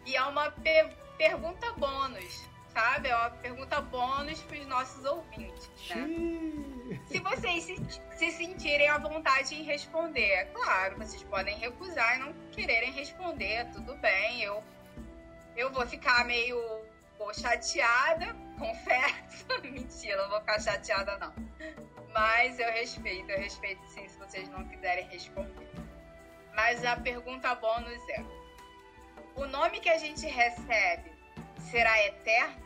E é uma pe- pergunta bônus, sabe? É uma pergunta bônus para os nossos ouvintes, né? Xiii. Se vocês se, se sentirem à vontade em responder, é claro, vocês podem recusar e não quererem responder, tudo bem. Eu, eu vou ficar meio pô, chateada, confesso. Mentira, não vou ficar chateada, não. Mas eu respeito, eu respeito sim se vocês não quiserem responder. Mas a pergunta bônus é: o nome que a gente recebe será eterno?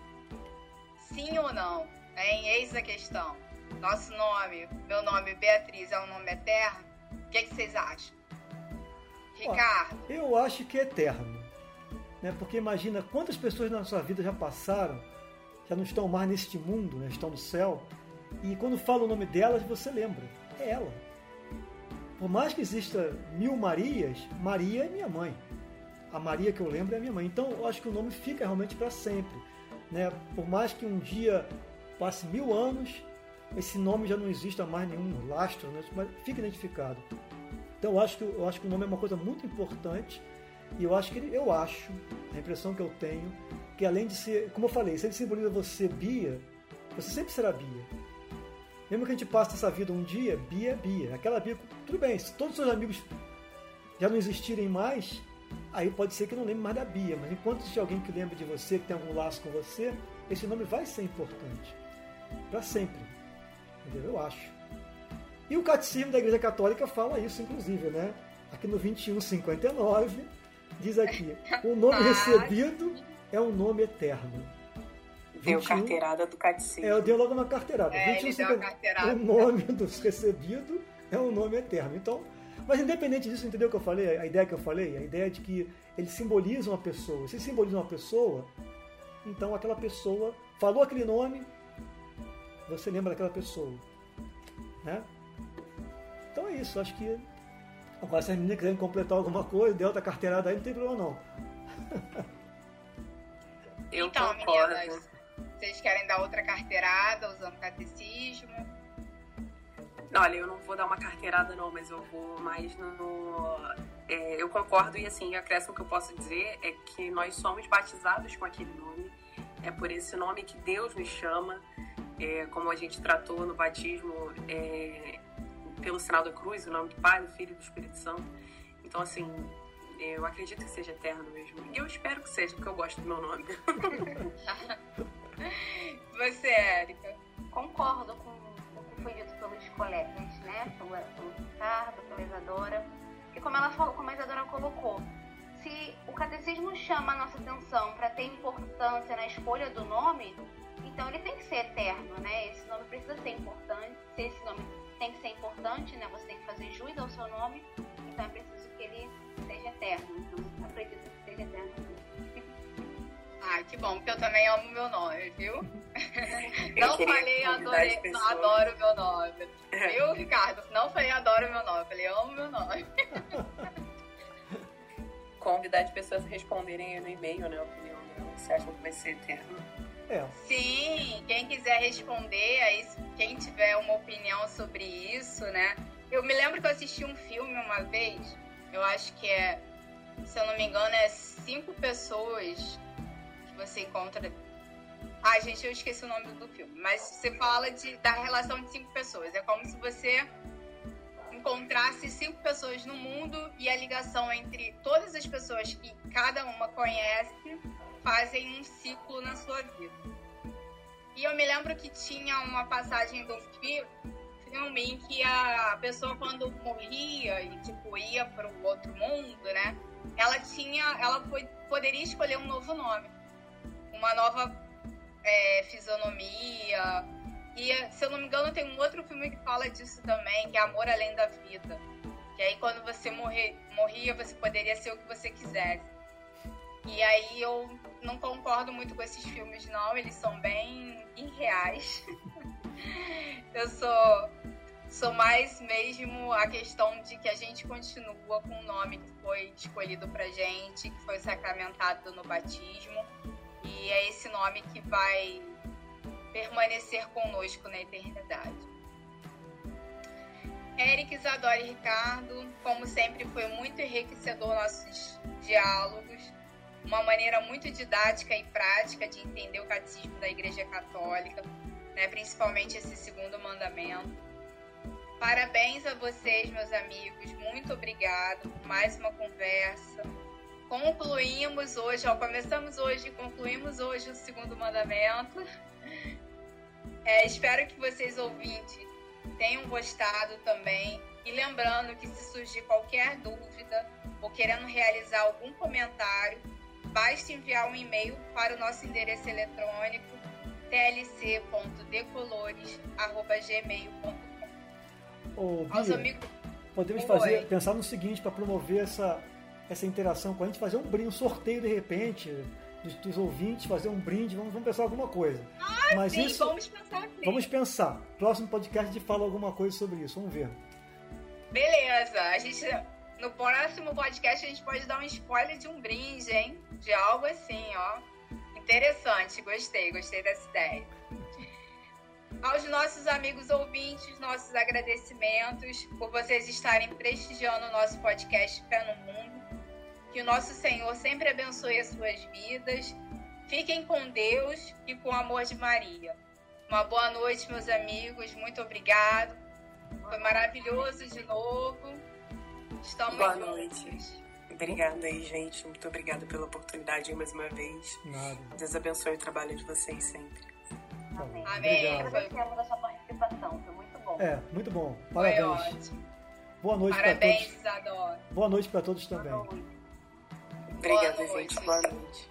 Sim ou não? Hein? Eis a questão. Nosso nome, meu nome Beatriz, é um nome eterno? O que, que vocês acham? Ricardo, Eu acho que é eterno. Né? Porque imagina quantas pessoas na sua vida já passaram, já não estão mais neste mundo, né? estão no céu, e quando fala o nome delas, você lembra. É ela. Por mais que exista mil Marias, Maria é minha mãe. A Maria que eu lembro é minha mãe. Então eu acho que o nome fica realmente para sempre. Né? Por mais que um dia passe mil anos, esse nome já não exista mais nenhum lastro, né? mas fica identificado. Então eu acho que eu acho que o nome é uma coisa muito importante e eu acho que ele, eu acho, a impressão que eu tenho, que além de ser, como eu falei, se ele simboliza você Bia, você sempre será Bia. Mesmo que a gente passe essa vida um dia, Bia é Bia. Aquela Bia, tudo bem, se todos os seus amigos já não existirem mais, aí pode ser que não lembre mais da Bia, mas enquanto existir alguém que lembre de você, que tem algum laço com você, esse nome vai ser importante. Para sempre. Entendeu? Eu acho. E o Catecismo da Igreja Católica fala isso, inclusive, né? Aqui no 2159, diz aqui: o nome Ah. recebido é um nome eterno. Deu 21 carteirada do catecismo. É, eu dei logo uma carteirada. É, ele deu a 21,50. carteirada. O nome dos recebido é um nome eterno. Então, mas independente disso, entendeu o que eu falei? A ideia que eu falei? A ideia de que ele simboliza uma pessoa. Se simboliza uma pessoa, então aquela pessoa falou aquele nome, você lembra daquela pessoa. Né? Então é isso, acho que. Agora, se as meninas quiserem completar alguma coisa, der outra carteirada aí, não tem problema não. Eu então, concordo. meninas, vocês querem dar outra carteirada usando catecismo? Olha, eu não vou dar uma carteirada não, mas eu vou mais no... é, eu concordo e assim, o acréscimo que eu posso dizer é que nós somos batizados com aquele nome. É por esse nome que Deus nos chama. É, como a gente tratou no batismo, é, pelo sinal da cruz, o nome do Pai, do Filho e do Espírito Santo. Então, assim, eu acredito que seja eterno mesmo. E eu espero que seja, porque eu gosto do meu nome. Você, Érica? Concordo com o que foi dito pelos colegas, né? Pelo, pelo Ricardo, pela Isadora. E como ela falou, como a Isadora colocou, se o catecismo chama a nossa atenção para ter importância na escolha do nome, então ele tem que ser eterno, né? Esse nome precisa ser importante. Se esse nome tem que ser importante, né? Você tem que fazer juízo ao seu nome, então é preciso que ele seja eterno. Então acredito que seja eterno. Ah, que bom, porque eu também amo meu nome, viu? não falei adorei, não adoro meu nome. Viu, Ricardo? Não falei adoro meu nome, falei amo meu nome. Convidar as pessoas a responderem no e-mail, né? A opinião dela. Você acha que vai ser eterno? Sim, quem quiser responder, aí, quem tiver uma opinião sobre isso, né? Eu me lembro que eu assisti um filme uma vez, eu acho que é, se eu não me engano, é cinco pessoas você encontra. Ai, gente, eu esqueci o nome do filme. Mas você fala de, da relação de cinco pessoas. É como se você encontrasse cinco pessoas no mundo e a ligação entre todas as pessoas que cada uma conhece fazem um ciclo na sua vida. E eu me lembro que tinha uma passagem do filme em que a pessoa quando morria e tipo ia para o outro mundo, né? Ela tinha, ela poderia escolher um novo nome uma nova é, fisionomia. E, se eu não me engano, tem um outro filme que fala disso também, que é Amor Além da Vida. Que aí quando você morrer, morria, você poderia ser o que você quisesse. E aí eu não concordo muito com esses filmes, não. Eles são bem irreais. eu sou, sou mais mesmo a questão de que a gente continua com o nome que foi escolhido pra gente, que foi sacramentado no batismo e é esse nome que vai permanecer conosco na eternidade. Eric, Isadora e Ricardo, como sempre, foi muito enriquecedor nossos diálogos, uma maneira muito didática e prática de entender o catecismo da Igreja Católica, né, principalmente esse segundo mandamento. Parabéns a vocês, meus amigos, muito obrigado por mais uma conversa, concluímos hoje, ó, começamos hoje e concluímos hoje o segundo mandamento. É, espero que vocês ouvintes tenham gostado também. E lembrando que se surgir qualquer dúvida ou querendo realizar algum comentário, basta enviar um e-mail para o nosso endereço eletrônico tlc.decolores@gmail.com. Aos amigos, podemos fazer, pensar no seguinte para promover essa essa interação com a gente, fazer um brinde, um sorteio de repente, dos, dos ouvintes, fazer um brinde, vamos, vamos pensar alguma coisa. Ah, Mas sim, isso, vamos pensar sim. Vamos pensar. Próximo podcast gente fala alguma coisa sobre isso, vamos ver. Beleza, a gente. No próximo podcast a gente pode dar um spoiler de um brinde, hein? De algo assim, ó. Interessante, gostei, gostei dessa ideia. Aos nossos amigos ouvintes, nossos agradecimentos por vocês estarem prestigiando o nosso podcast Pé no Mundo. Que o nosso Senhor sempre abençoe as suas vidas. Fiquem com Deus e com o amor de Maria. Uma boa noite, meus amigos. Muito obrigado. Foi maravilhoso de novo. Estamos boa noite. Obrigada aí, gente. Muito obrigada pela oportunidade mais uma vez. Nada. Deus abençoe o trabalho de vocês sempre. Amém. Amém. Agradecemos a sua participação. Foi muito bom. É, muito bom. Parabéns. Foi ótimo. Boa noite para todos. Parabéns, Isadora. Boa noite para todos também. Obrigada, gente. Boa noite.